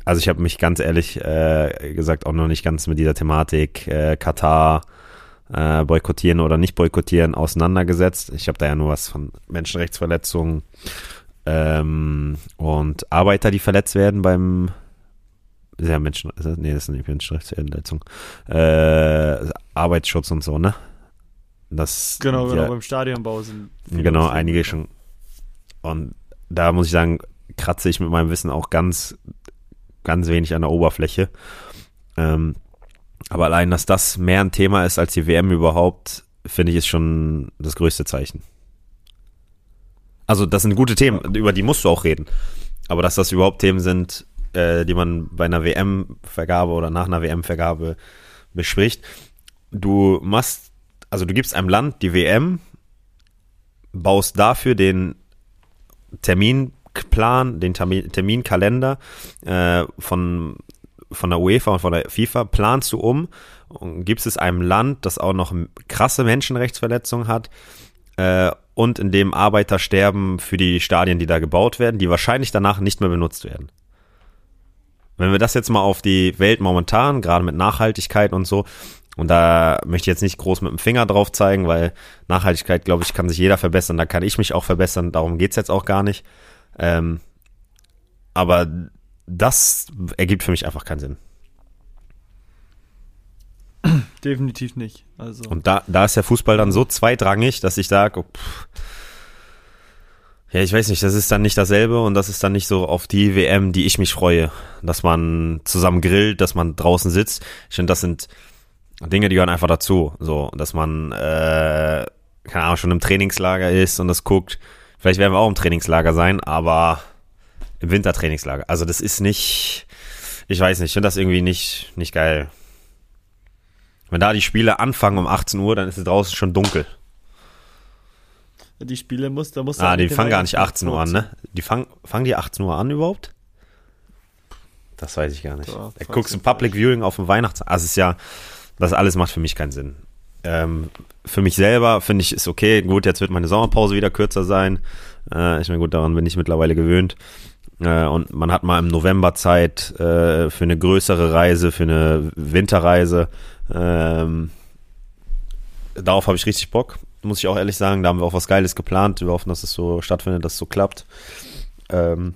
also ich habe mich ganz ehrlich äh, gesagt auch noch nicht ganz mit dieser Thematik äh, Katar äh, boykottieren oder nicht boykottieren auseinandergesetzt. Ich habe da ja nur was von Menschenrechtsverletzungen ähm, und Arbeiter, die verletzt werden beim ja, Menschen, nee, das ist nicht Menschenrechtsverletzung. Äh, Arbeitsschutz und so, ne? Das, genau, genau, ja, beim Stadionbau sind Genau, einige schon. Und da muss ich sagen, kratze ich mit meinem Wissen auch ganz, ganz wenig an der Oberfläche. Ähm, aber allein, dass das mehr ein Thema ist als die WM überhaupt, finde ich, ist schon das größte Zeichen. Also, das sind gute Themen, über die musst du auch reden. Aber dass das überhaupt Themen sind, äh, die man bei einer WM-Vergabe oder nach einer WM-Vergabe bespricht. Du machst, also du gibst einem Land die WM, baust dafür den Terminplan, den Terminkalender äh, von von der UEFA und von der FIFA planst du um und gibst es einem Land, das auch noch krasse Menschenrechtsverletzungen hat äh, und in dem Arbeiter sterben für die Stadien, die da gebaut werden, die wahrscheinlich danach nicht mehr benutzt werden. Wenn wir das jetzt mal auf die Welt momentan, gerade mit Nachhaltigkeit und so, und da möchte ich jetzt nicht groß mit dem Finger drauf zeigen, weil Nachhaltigkeit, glaube ich, kann sich jeder verbessern, da kann ich mich auch verbessern, darum geht's jetzt auch gar nicht. Ähm, aber das ergibt für mich einfach keinen Sinn. Definitiv nicht. Also. Und da, da ist der Fußball dann so zweitrangig, dass ich sage, oh, ja, ich weiß nicht, das ist dann nicht dasselbe und das ist dann nicht so auf die WM, die ich mich freue, dass man zusammen grillt, dass man draußen sitzt. Ich finde, das sind Dinge, die gehören einfach dazu. So, dass man, äh, keine Ahnung, schon im Trainingslager ist und das guckt. Vielleicht werden wir auch im Trainingslager sein, aber im Wintertrainingslager. Also das ist nicht, ich weiß nicht, ich finde das irgendwie nicht, nicht geil. Wenn da die Spiele anfangen um 18 Uhr, dann ist es draußen schon dunkel. Die Spiele muss, da muss Ah, die fangen gar nicht 18 Uhr an, ne? Die fangen, fangen die 18 Uhr an überhaupt? Das weiß ich gar nicht. Da guckst du Public Viewing auf dem Weihnachts... Also es ist ja, das alles macht für mich keinen Sinn. Ähm, für mich selber finde ich ist okay. Gut, jetzt wird meine Sommerpause wieder kürzer sein. Äh, ich meine, gut, daran bin ich mittlerweile gewöhnt. Äh, und man hat mal im November Zeit äh, für eine größere Reise, für eine Winterreise. Ähm, darauf habe ich richtig Bock, muss ich auch ehrlich sagen. Da haben wir auch was Geiles geplant. Wir hoffen, dass es so stattfindet, dass es so klappt. Ähm,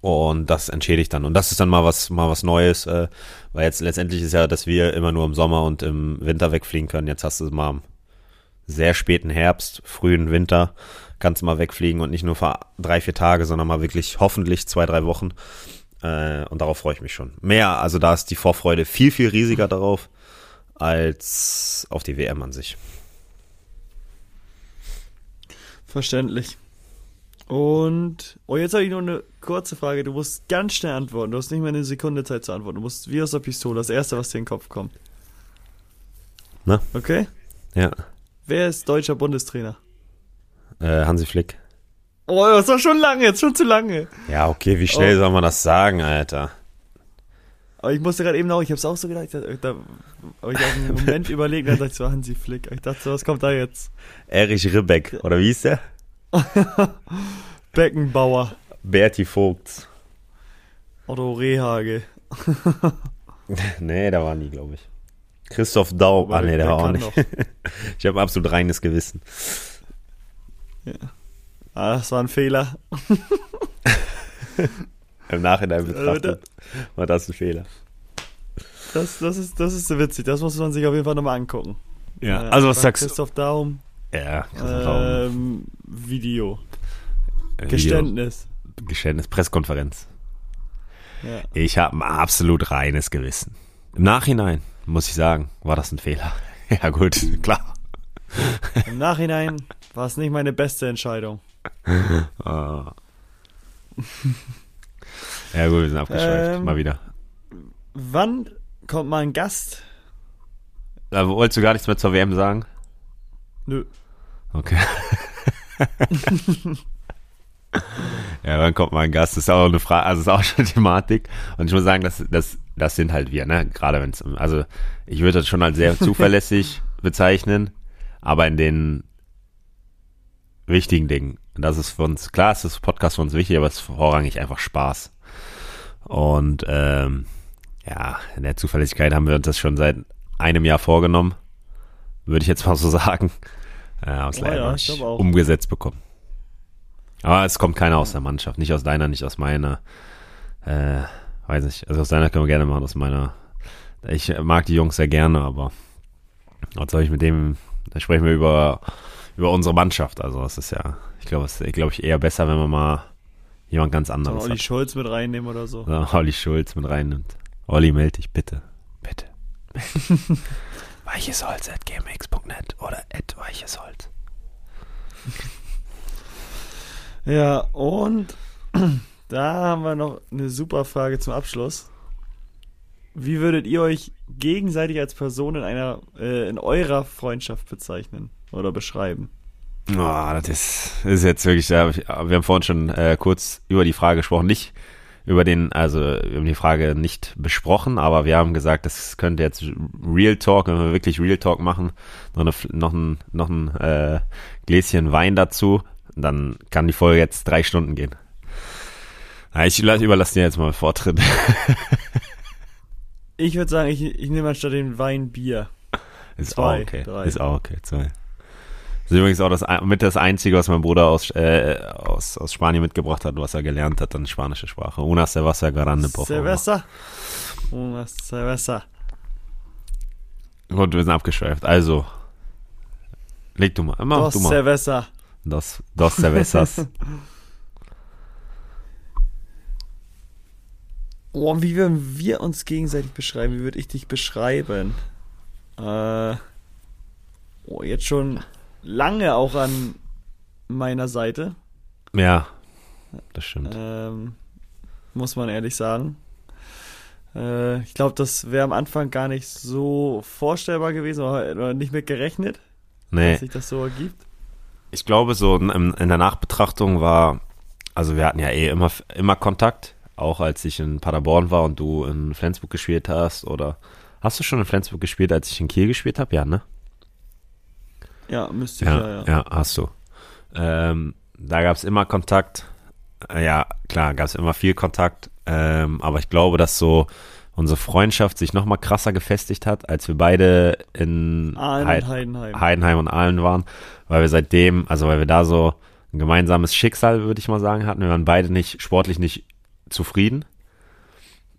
und das entschädigt dann. Und das ist dann mal was, mal was Neues, äh, weil jetzt letztendlich ist ja, dass wir immer nur im Sommer und im Winter wegfliegen können. Jetzt hast du es mal am sehr späten Herbst, frühen Winter, kannst du mal wegfliegen und nicht nur für drei, vier Tage, sondern mal wirklich hoffentlich zwei, drei Wochen. Äh, und darauf freue ich mich schon. Mehr, also da ist die Vorfreude viel, viel riesiger darauf als auf die WM an sich. Verständlich. Und, oh, jetzt habe ich noch eine kurze Frage. Du musst ganz schnell antworten. Du hast nicht mehr eine Sekunde Zeit zu antworten. Du musst wie aus der Pistole, das erste, was dir in den Kopf kommt. Na? Okay? Ja. Wer ist deutscher Bundestrainer? Äh, Hansi Flick. Oh, das war schon lange, jetzt schon zu lange. Ja, okay, wie schnell oh. soll man das sagen, Alter? Aber ich musste gerade eben auch, ich habe es auch so gedacht, da, da habe ich auch einen Moment überlegt, dann dachte ich so, Hansi Flick. Ich dachte so, was kommt da jetzt? Erich Ribbeck, oder wie ist der? Beckenbauer. Berti Vogt. Otto Rehage. nee, der war nie, glaube ich. Christoph Daum. Ah, nee, der, der war auch nicht. ich habe absolut reines Gewissen. Ja. Ah, das war ein Fehler. Im Nachhinein betrachtet war das ein Fehler. Das, das, ist, das ist so witzig. Das muss man sich auf jeden Fall nochmal angucken. Ja, also was sagst du? Christoph Daum. Ja, ähm, Video. Video. Geständnis. Geständnis, Pressekonferenz. Ja. Ich habe ein absolut reines Gewissen. Im Nachhinein, muss ich sagen, war das ein Fehler. ja, gut, klar. Im Nachhinein war es nicht meine beste Entscheidung. ja, gut, wir sind abgeschweift. Ähm, Mal wieder. Wann kommt mal ein Gast? Da wolltest du gar nichts mehr zur WM sagen? Nö. Okay. ja, wann kommt mal ein Gast? Das ist auch eine Frage, also ist auch schon Thematik. Und ich muss sagen, das, das, das sind halt wir, ne? Gerade wenn es, also ich würde das schon als sehr zuverlässig bezeichnen, aber in den wichtigen Dingen. Das ist für uns, klar ist das Podcast für uns wichtig, aber es ist vorrangig einfach Spaß. Und ähm, ja, in der Zuverlässigkeit haben wir uns das schon seit einem Jahr vorgenommen. Würde ich jetzt mal so sagen. Äh, es oh, ja, nicht umgesetzt bekommen. Aber es kommt keiner aus der Mannschaft. Nicht aus deiner, nicht aus meiner. Äh, weiß nicht. Also aus deiner können wir gerne machen, aus meiner. Ich mag die Jungs sehr gerne, aber was soll ich mit dem, da sprechen wir über, über unsere Mannschaft. Also es ist ja, ich glaube, es ist, glaube ich, eher besser, wenn man mal jemand ganz anderes Olli hat. Schulz mit reinnehmen oder so. Oder Olli Schulz mit reinnimmt. Olli, melde dich bitte. Bitte. weichesholz.gmx.net oder at weichesholz. Ja, und da haben wir noch eine super Frage zum Abschluss. Wie würdet ihr euch gegenseitig als Person in einer äh, in eurer Freundschaft bezeichnen oder beschreiben? Oh, das ist, jetzt wirklich, wir haben vorhin schon äh, kurz über die Frage gesprochen, nicht über den, also wir haben die Frage nicht besprochen, aber wir haben gesagt, das könnte jetzt Real Talk, wenn wir wirklich Real Talk machen, noch, eine, noch ein, noch ein äh, Gläschen Wein dazu, dann kann die Folge jetzt drei Stunden gehen. Ich überlasse dir jetzt mal Vortritt. ich würde sagen, ich, ich nehme anstatt den Wein Bier. Ist Zwei, auch okay. Drei. Ist auch okay. Zwei. Das ist übrigens auch das, mit das Einzige, was mein Bruder aus, äh, aus, aus Spanien mitgebracht hat, was er gelernt hat, dann spanische Sprache. Una cerveza grande, por favor. Cerveza. Una cerveza. Gut, wir sind abgeschweift. Also, leg du mal. Mach dos du mal. Cerveza. Dos, dos cervezas. oh, wie würden wir uns gegenseitig beschreiben? Wie würde ich dich beschreiben? Äh, oh, jetzt schon lange auch an meiner Seite. Ja, das stimmt. Ähm, muss man ehrlich sagen. Äh, ich glaube, das wäre am Anfang gar nicht so vorstellbar gewesen oder nicht mit gerechnet, nee. dass sich das so ergibt. Ich glaube, so in, in der Nachbetrachtung war, also wir hatten ja eh immer, immer Kontakt, auch als ich in Paderborn war und du in Flensburg gespielt hast? Oder hast du schon in Flensburg gespielt, als ich in Kiel gespielt habe? Ja, ne? Ja, müsste ich ja. Ja, ja hast du. Ähm, da gab es immer Kontakt. Äh, ja, klar, gab es immer viel Kontakt. Ähm, aber ich glaube, dass so unsere Freundschaft sich noch mal krasser gefestigt hat, als wir beide in Aalen Heid Heidenheim. Heidenheim und Aalen waren, weil wir seitdem, also weil wir da so ein gemeinsames Schicksal, würde ich mal sagen, hatten. Wir waren beide nicht sportlich nicht zufrieden,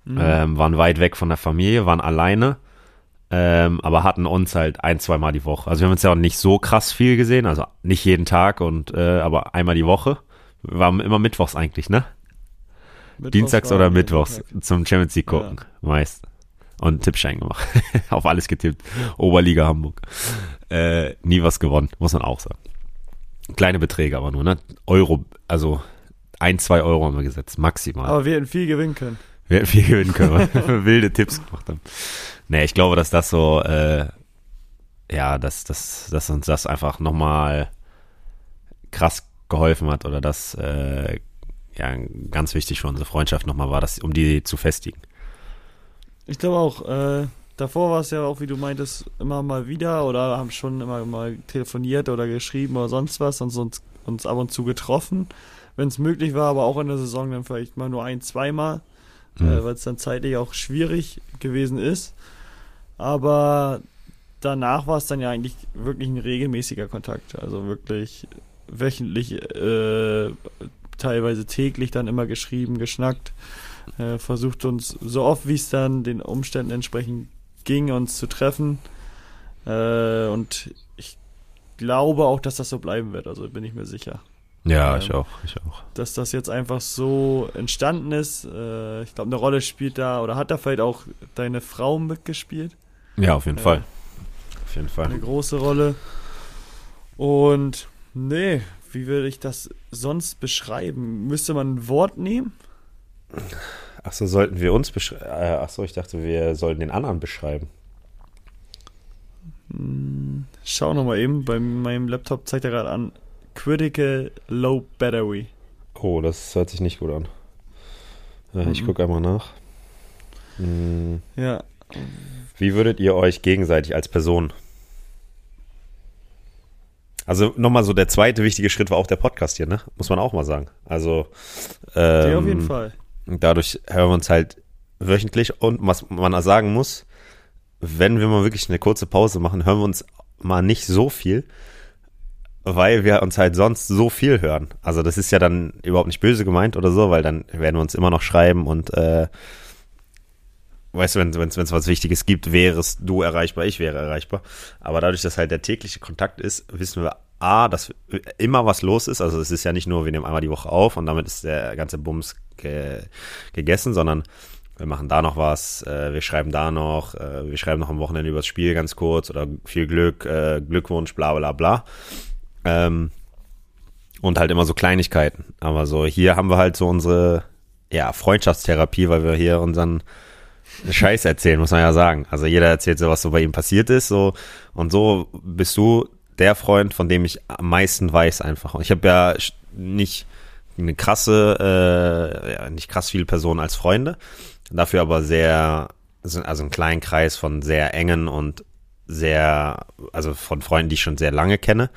mhm. ähm, waren weit weg von der Familie, waren alleine, ähm, aber hatten uns halt ein, zwei Mal die Woche. Also wir haben uns ja auch nicht so krass viel gesehen, also nicht jeden Tag und äh, aber einmal die Woche. Wir waren immer mittwochs eigentlich, ne? Mittwochs Dienstags oder Mittwochs zum Champions League gucken, ja. meist. Und Tippschein gemacht. Auf alles getippt. Oberliga Hamburg. Äh, nie was gewonnen, muss man auch sagen. Kleine Beträge aber nur, ne? Euro, also ein, zwei Euro haben wir gesetzt, maximal. Aber wir hätten viel gewinnen können. Wir hätten viel gewinnen können, weil wir wilde Tipps gemacht haben. Nee, ich glaube, dass das so, äh, ja, dass, dass, dass uns das einfach nochmal krass geholfen hat oder das äh, ja ganz wichtig für unsere Freundschaft nochmal war, das, um die zu festigen. Ich glaube auch, äh, davor war es ja auch, wie du meintest, immer mal wieder oder haben schon immer mal telefoniert oder geschrieben oder sonst was und uns, uns ab und zu getroffen wenn es möglich war, aber auch in der Saison dann vielleicht mal nur ein, zweimal, mhm. äh, weil es dann zeitlich auch schwierig gewesen ist. Aber danach war es dann ja eigentlich wirklich ein regelmäßiger Kontakt, also wirklich wöchentlich, äh, teilweise täglich dann immer geschrieben, geschnackt, äh, versucht uns so oft wie es dann den Umständen entsprechend ging, uns zu treffen. Äh, und ich glaube auch, dass das so bleiben wird, also bin ich mir sicher. Ja, ähm, ich auch, ich auch. Dass das jetzt einfach so entstanden ist. Äh, ich glaube, eine Rolle spielt da, oder hat da vielleicht auch deine Frau mitgespielt? Ja, auf jeden äh, Fall. Auf jeden Fall. Eine große Rolle. Und nee, wie würde ich das sonst beschreiben? Müsste man ein Wort nehmen? Achso, sollten wir uns beschreiben? Äh, Achso, ich dachte, wir sollten den anderen beschreiben. Hm, schau nochmal eben, bei meinem Laptop zeigt er gerade an Critical Low Battery. Oh, das hört sich nicht gut an. Äh, ich mhm. gucke einmal nach. Hm. Ja. Wie würdet ihr euch gegenseitig als Person? Also nochmal so der zweite wichtige Schritt war auch der Podcast hier, ne? Muss man auch mal sagen. Also ähm, der auf jeden Fall. Dadurch hören wir uns halt wöchentlich und was man sagen muss, wenn wir mal wirklich eine kurze Pause machen, hören wir uns mal nicht so viel, weil wir uns halt sonst so viel hören. Also das ist ja dann überhaupt nicht böse gemeint oder so, weil dann werden wir uns immer noch schreiben und äh, weißt du, wenn es was Wichtiges gibt, wärest du erreichbar, ich wäre erreichbar. Aber dadurch, dass halt der tägliche Kontakt ist, wissen wir A, dass immer was los ist. Also es ist ja nicht nur, wir nehmen einmal die Woche auf und damit ist der ganze Bums ge gegessen, sondern wir machen da noch was, äh, wir schreiben da noch, äh, wir schreiben noch am Wochenende übers Spiel ganz kurz oder viel Glück, äh, Glückwunsch, bla bla bla. Ähm, und halt immer so Kleinigkeiten. Aber so hier haben wir halt so unsere ja, Freundschaftstherapie, weil wir hier unseren Scheiß erzählen, muss man ja sagen. Also jeder erzählt so, was so bei ihm passiert ist, so und so bist du der Freund, von dem ich am meisten weiß einfach. Und ich habe ja nicht eine krasse, äh, ja, nicht krass viele Personen als Freunde, dafür aber sehr, also einen kleinen Kreis von sehr engen und sehr, also von Freunden, die ich schon sehr lange kenne.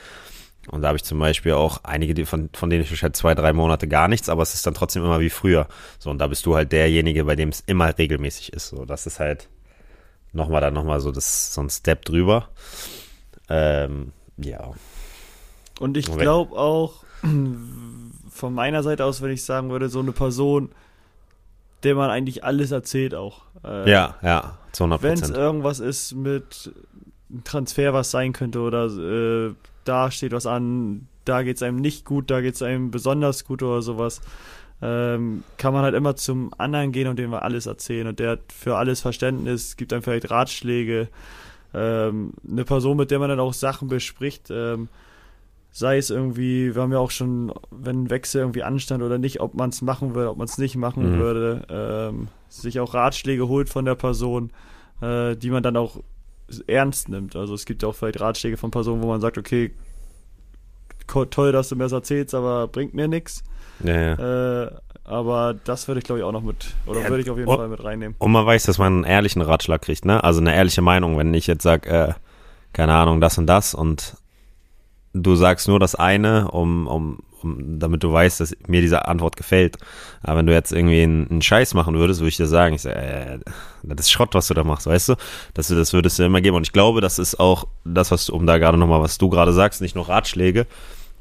Und da habe ich zum Beispiel auch einige, von, von denen ich halt zwei, drei Monate gar nichts, aber es ist dann trotzdem immer wie früher. So, und da bist du halt derjenige, bei dem es immer regelmäßig ist. So, das ist halt nochmal dann nochmal so, das, so ein Step drüber. Ähm, ja. Und ich glaube auch, von meiner Seite aus, wenn ich sagen würde, so eine Person, der man eigentlich alles erzählt auch. Äh, ja, ja, zu 100 Wenn es irgendwas ist mit Transfer, was sein könnte oder äh, da steht was an, da geht es einem nicht gut, da geht es einem besonders gut oder sowas, ähm, kann man halt immer zum anderen gehen und dem mal alles erzählen und der hat für alles Verständnis, gibt einem vielleicht Ratschläge, ähm, eine Person, mit der man dann auch Sachen bespricht, ähm, sei es irgendwie, wir haben ja auch schon, wenn ein Wechsel irgendwie anstand oder nicht, ob man es machen würde, ob man es nicht machen mhm. würde, ähm, sich auch Ratschläge holt von der Person, äh, die man dann auch ernst nimmt. Also es gibt auch vielleicht Ratschläge von Personen, wo man sagt, okay, toll, dass du mir das erzählst, aber bringt mir nichts. Ja, ja. Äh, aber das würde ich, glaube ich, auch noch mit, oder ja, würde ich auf jeden und, Fall mit reinnehmen. Und man weiß, dass man einen ehrlichen Ratschlag kriegt, ne? Also eine ehrliche Meinung, wenn ich jetzt sage, äh, keine Ahnung, das und das und du sagst nur das eine, um, um, damit du weißt, dass mir diese Antwort gefällt. Aber wenn du jetzt irgendwie einen, einen Scheiß machen würdest, würde ich dir sagen, ich sag, äh, das ist Schrott, was du da machst, weißt du? Das, das würdest du immer geben. Und ich glaube, das ist auch das, was du, um da gerade nochmal, was du gerade sagst, nicht nur Ratschläge.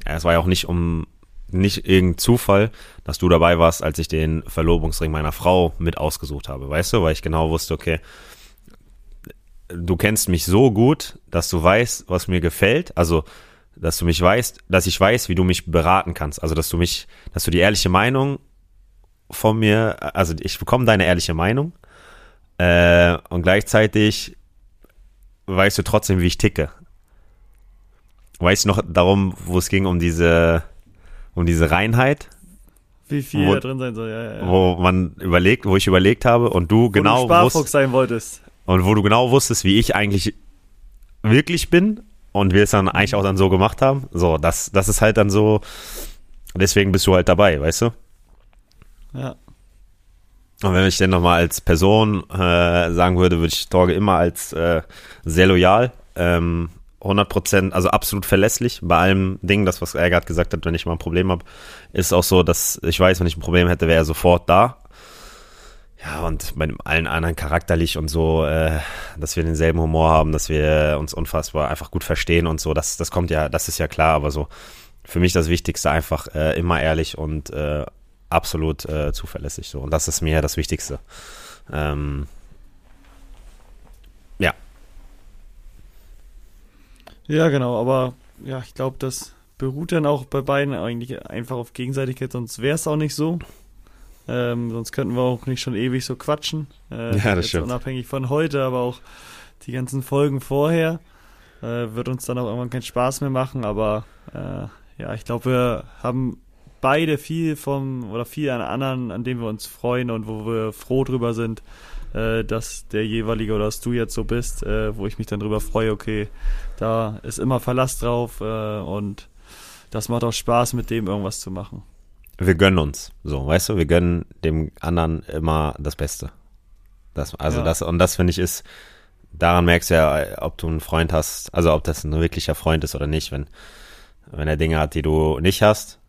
Es war ja auch nicht um nicht irgendein Zufall, dass du dabei warst, als ich den Verlobungsring meiner Frau mit ausgesucht habe, weißt du, weil ich genau wusste, okay, du kennst mich so gut, dass du weißt, was mir gefällt, also dass du mich weißt, dass ich weiß, wie du mich beraten kannst, also dass du mich, dass du die ehrliche Meinung von mir, also ich bekomme deine ehrliche Meinung äh, und gleichzeitig weißt du trotzdem, wie ich ticke. Weißt du noch darum, wo es ging um diese um diese Reinheit. Wie viel wo, da drin sein soll, ja, ja, ja. Wo man überlegt, wo ich überlegt habe und du wo genau du Sparfuchs sein wolltest. Und wo du genau wusstest, wie ich eigentlich wirklich bin und wir es dann eigentlich auch dann so gemacht haben. So, das, das ist halt dann so, deswegen bist du halt dabei, weißt du? Ja. Und wenn ich denn nochmal als Person äh, sagen würde, würde ich Torge immer als äh, sehr loyal ähm, 100 Prozent, also absolut verlässlich bei allem Ding, das was er gerade gesagt hat, wenn ich mal ein Problem habe, ist auch so, dass ich weiß, wenn ich ein Problem hätte, wäre er sofort da. Ja, und bei allen anderen charakterlich und so, äh, dass wir denselben Humor haben, dass wir uns unfassbar einfach gut verstehen und so, das, das kommt ja, das ist ja klar, aber so für mich das Wichtigste einfach äh, immer ehrlich und äh, absolut äh, zuverlässig so. Und das ist mir das Wichtigste. Ähm, ja, ja, genau, aber ja, ich glaube, das beruht dann auch bei beiden eigentlich einfach auf Gegenseitigkeit, sonst wäre es auch nicht so. Ähm, sonst könnten wir auch nicht schon ewig so quatschen. Äh, ja, das stimmt. Unabhängig von heute, aber auch die ganzen Folgen vorher. Äh, wird uns dann auch irgendwann keinen Spaß mehr machen, aber äh, ja, ich glaube, wir haben beide viel vom oder viel an anderen, an dem wir uns freuen und wo wir froh drüber sind, äh, dass der jeweilige oder dass du jetzt so bist, äh, wo ich mich dann drüber freue, okay, da ist immer Verlass drauf äh, und das macht auch Spaß, mit dem irgendwas zu machen. Wir gönnen uns, so, weißt du, wir gönnen dem anderen immer das Beste. Das, also ja. das, und das finde ich ist, daran merkst du ja, ob du einen Freund hast, also ob das ein wirklicher Freund ist oder nicht, wenn, wenn er Dinge hat, die du nicht hast,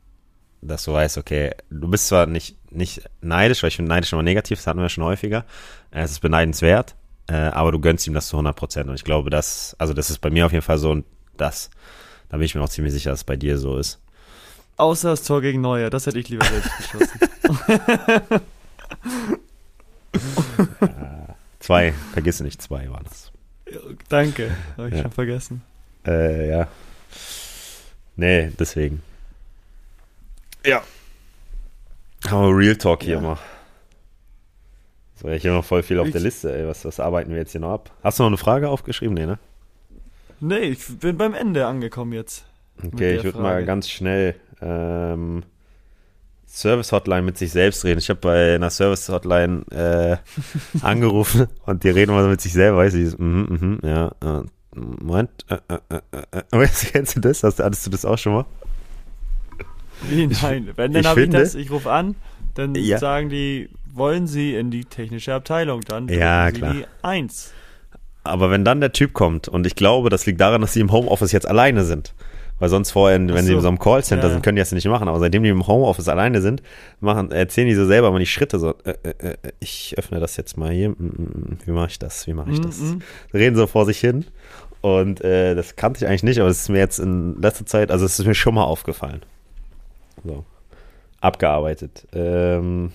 dass du weißt, okay, du bist zwar nicht, nicht neidisch, weil ich finde neidisch immer negativ, das hatten wir schon häufiger, es ist beneidenswert, äh, aber du gönnst ihm das zu 100 Prozent. Und ich glaube, das, also das ist bei mir auf jeden Fall so und das, da bin ich mir auch ziemlich sicher, dass es bei dir so ist. Außer das Tor gegen Neuer, das hätte ich lieber selbst geschossen. ja, zwei, vergiss nicht, zwei war das. Danke, habe ich ja. schon vergessen. Äh, ja. Nee, deswegen. Ja. Haben wir Real Talk hier ja. mal. So, ich habe noch voll viel auf ich, der Liste, ey. Was, was arbeiten wir jetzt hier noch ab? Hast du noch eine Frage aufgeschrieben? Nee, ne? Nee, ich bin beim Ende angekommen jetzt. Okay, ich würde mal ganz schnell ähm, Service Hotline mit sich selbst reden. Ich habe bei einer Service Hotline äh, angerufen und die reden mal mit sich selber, weißt du, mhm, mhm, ja, äh, Moment, äh, äh, äh, äh. kennst du das? Hast, hattest du das auch schon mal? Wie, nein, wenn, dann habe ich das, ich rufe an, dann ja. sagen die, wollen Sie in die technische Abteilung, dann ja, Sie klar. die 1. Aber wenn dann der Typ kommt, und ich glaube, das liegt daran, dass sie im Homeoffice jetzt alleine sind. Weil sonst vorher, wenn so. sie in so einem Callcenter ja. sind, können die das nicht machen. Aber seitdem die im Homeoffice alleine sind, machen, erzählen die so selber mal die Schritte so, äh, äh, äh, ich öffne das jetzt mal hier. Mm, mm, mm. Wie mache ich das? Wie mache ich das? Mm Reden so vor sich hin. Und äh, das kannte ich eigentlich nicht, aber es ist mir jetzt in letzter Zeit, also es ist mir schon mal aufgefallen. So. Abgearbeitet. Ähm,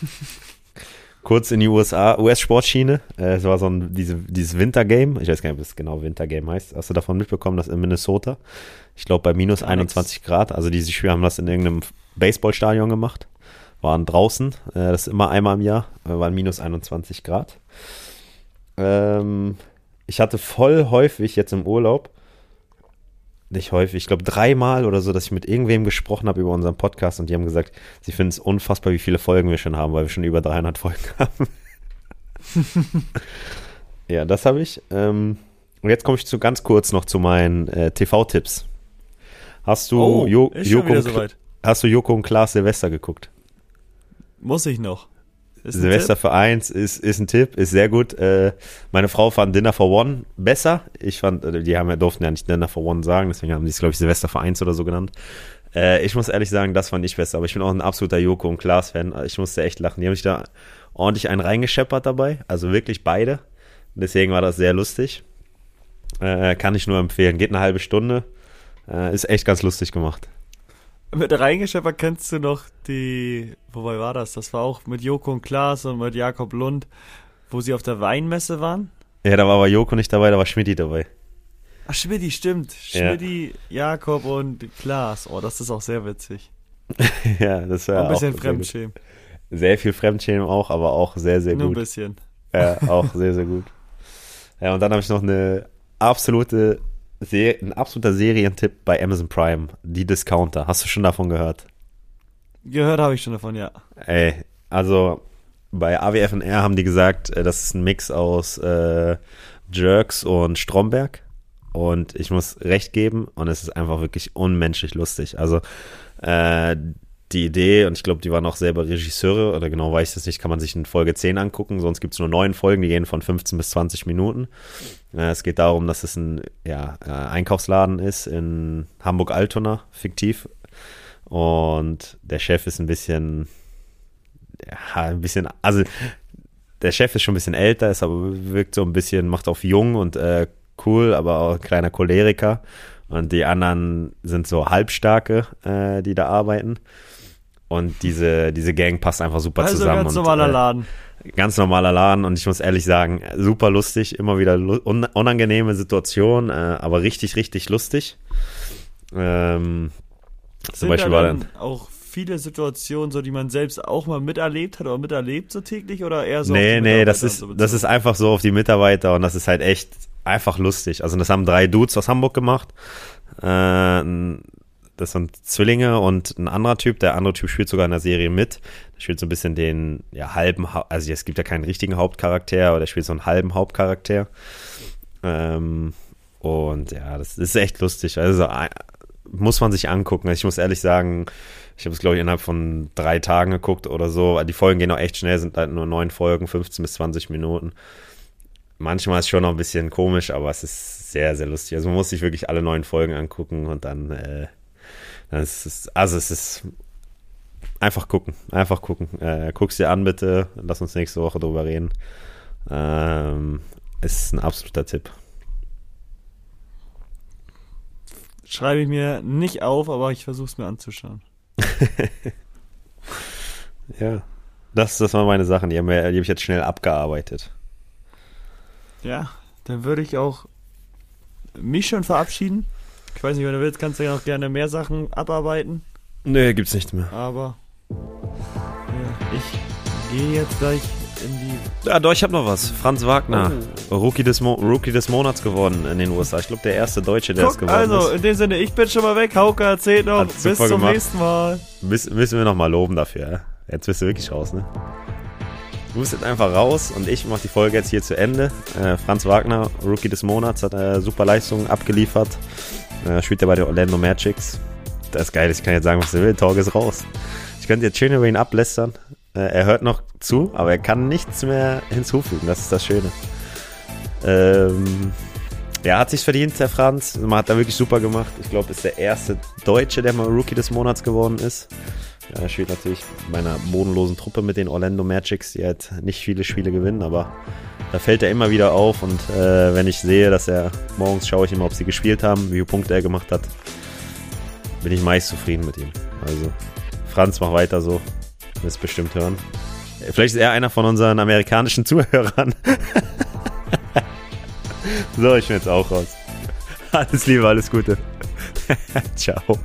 kurz in die USA, US-Sportschiene. Äh, es war so ein diese, dieses Wintergame. Ich weiß gar nicht, ob es genau Wintergame heißt. Hast du davon mitbekommen, dass in Minnesota, ich glaube bei minus 21 Grad, also diese Spieler haben das in irgendeinem Baseballstadion gemacht, waren draußen, äh, das ist immer einmal im Jahr, äh, waren minus 21 Grad. Ähm, ich hatte voll häufig jetzt im Urlaub nicht häufig, ich glaube dreimal oder so, dass ich mit irgendwem gesprochen habe über unseren Podcast und die haben gesagt, sie finden es unfassbar, wie viele Folgen wir schon haben, weil wir schon über 300 Folgen haben. ja, das habe ich. Ähm, und jetzt komme ich zu ganz kurz noch zu meinen äh, TV-Tipps. Hast du oh, jo Joko, und hast du Joko und Klaas Silvester geguckt? Muss ich noch. Silvester für eins ist, ist ein Tipp, ist sehr gut. Äh, meine Frau fand Dinner for One besser. Ich fand, äh, die haben ja, durften ja nicht Dinner for One sagen, deswegen haben die es, glaube ich, Silvester für eins oder so genannt. Äh, ich muss ehrlich sagen, das fand ich besser, aber ich bin auch ein absoluter Joko und Klaas-Fan. Ich musste echt lachen. Die haben sich da ordentlich einen reingescheppert dabei, also wirklich beide. Deswegen war das sehr lustig. Äh, kann ich nur empfehlen. Geht eine halbe Stunde. Äh, ist echt ganz lustig gemacht. Mit reingescheppert kennst du noch die, wobei war das? Das war auch mit Joko und Klaas und mit Jakob Lund, wo sie auf der Weinmesse waren. Ja, da war aber Joko nicht dabei, da war Schmidti dabei. Ach, Schmidti, stimmt. Schmidti, ja. Jakob und Klaas. Oh, das ist auch sehr witzig. ja, das war Ein bisschen Fremdschämen. Sehr viel Fremdschämen auch, aber auch sehr, sehr Nur gut. ein bisschen. Ja, auch sehr, sehr gut. Ja, und dann habe ich noch eine absolute Ser ein absoluter Serientipp bei Amazon Prime, die Discounter. Hast du schon davon gehört? Gehört habe ich schon davon, ja. Ey, also bei AWFNR haben die gesagt, äh, das ist ein Mix aus äh, Jerks und Stromberg. Und ich muss recht geben, und es ist einfach wirklich unmenschlich lustig. Also äh, die Idee, und ich glaube, die waren auch selber Regisseure, oder genau weiß ich das nicht, kann man sich in Folge 10 angucken, sonst gibt es nur neun Folgen, die gehen von 15 bis 20 Minuten. Äh, es geht darum, dass es ein ja, äh, Einkaufsladen ist in Hamburg-Altona, fiktiv. Und der Chef ist ein bisschen, ja, ein bisschen, also der Chef ist schon ein bisschen älter, ist aber wirkt so ein bisschen, macht auf jung und äh, cool, aber auch ein kleiner Choleriker. Und die anderen sind so halbstarke, äh, die da arbeiten. Und diese, diese Gang passt einfach super also zusammen. Ganz und, normaler äh, Laden. Ganz normaler Laden und ich muss ehrlich sagen, super lustig, immer wieder un unangenehme Situation, äh, aber richtig, richtig lustig. Ähm, Sind zum Beispiel da war dann auch viele Situationen, so die man selbst auch mal miterlebt hat oder miterlebt so täglich oder eher so? Nee, nee, das ist, so das ist einfach so auf die Mitarbeiter und das ist halt echt einfach lustig. Also das haben drei Dudes aus Hamburg gemacht. Äh, das sind Zwillinge und ein anderer Typ. Der andere Typ spielt sogar in der Serie mit. Der spielt so ein bisschen den ja, halben, also es gibt ja keinen richtigen Hauptcharakter, aber der spielt so einen halben Hauptcharakter. Ähm, und ja, das ist echt lustig. Also muss man sich angucken. Ich muss ehrlich sagen, ich habe es, glaube ich, innerhalb von drei Tagen geguckt oder so. Die Folgen gehen auch echt schnell, sind halt nur neun Folgen, 15 bis 20 Minuten. Manchmal ist es schon noch ein bisschen komisch, aber es ist sehr, sehr lustig. Also man muss sich wirklich alle neun Folgen angucken und dann, äh, dann ist also es ist einfach gucken, einfach gucken. Äh, guck's dir an bitte, lass uns nächste Woche drüber reden. Ähm, ist ein absoluter Tipp. Schreibe ich mir nicht auf, aber ich versuche es mir anzuschauen. ja, das, das waren meine Sachen, die, haben wir, die habe ich jetzt schnell abgearbeitet. Ja, dann würde ich auch mich schon verabschieden. Ich weiß nicht, wenn du willst, kannst du ja noch gerne mehr Sachen abarbeiten. Nee, gibt's nicht mehr. Aber ja, ich gehe jetzt gleich in die. Ja, doch, ich habe noch was. Franz Wagner, oh. Rookie, des Rookie des Monats geworden in den USA. Ich glaube, der erste Deutsche, der es geworden also, ist. Also, in dem Sinne, ich bin schon mal weg. Hauke erzählt noch. Hat Bis zum gemacht. nächsten Mal. Müs müssen wir noch mal loben dafür. Ja? Jetzt bist du wirklich raus, ne? Du bist jetzt einfach raus und ich mache die Folge jetzt hier zu Ende. Äh, Franz Wagner, Rookie des Monats, hat äh, super Leistungen abgeliefert. Äh, spielt ja bei den Orlando Magics. Das ist geil, ich kann jetzt sagen, was er will. Torge ist raus. Ich könnte jetzt schön über ihn ablästern. Äh, er hört noch zu, aber er kann nichts mehr hinzufügen. Das ist das Schöne. Ähm, ja, hat sich verdient, der Franz. Man hat da wirklich super gemacht. Ich glaube, ist der erste Deutsche, der mal Rookie des Monats geworden ist. Ja, er spielt natürlich bei einer bodenlosen Truppe mit den Orlando Magics, die halt nicht viele Spiele gewinnen, aber da fällt er immer wieder auf und äh, wenn ich sehe, dass er morgens schaue ich immer, ob sie gespielt haben, wie viele Punkte er gemacht hat, bin ich meist zufrieden mit ihm. Also Franz, mach weiter so, wirst bestimmt hören. Vielleicht ist er einer von unseren amerikanischen Zuhörern. so, ich bin jetzt auch raus. Alles Liebe, alles Gute. Ciao.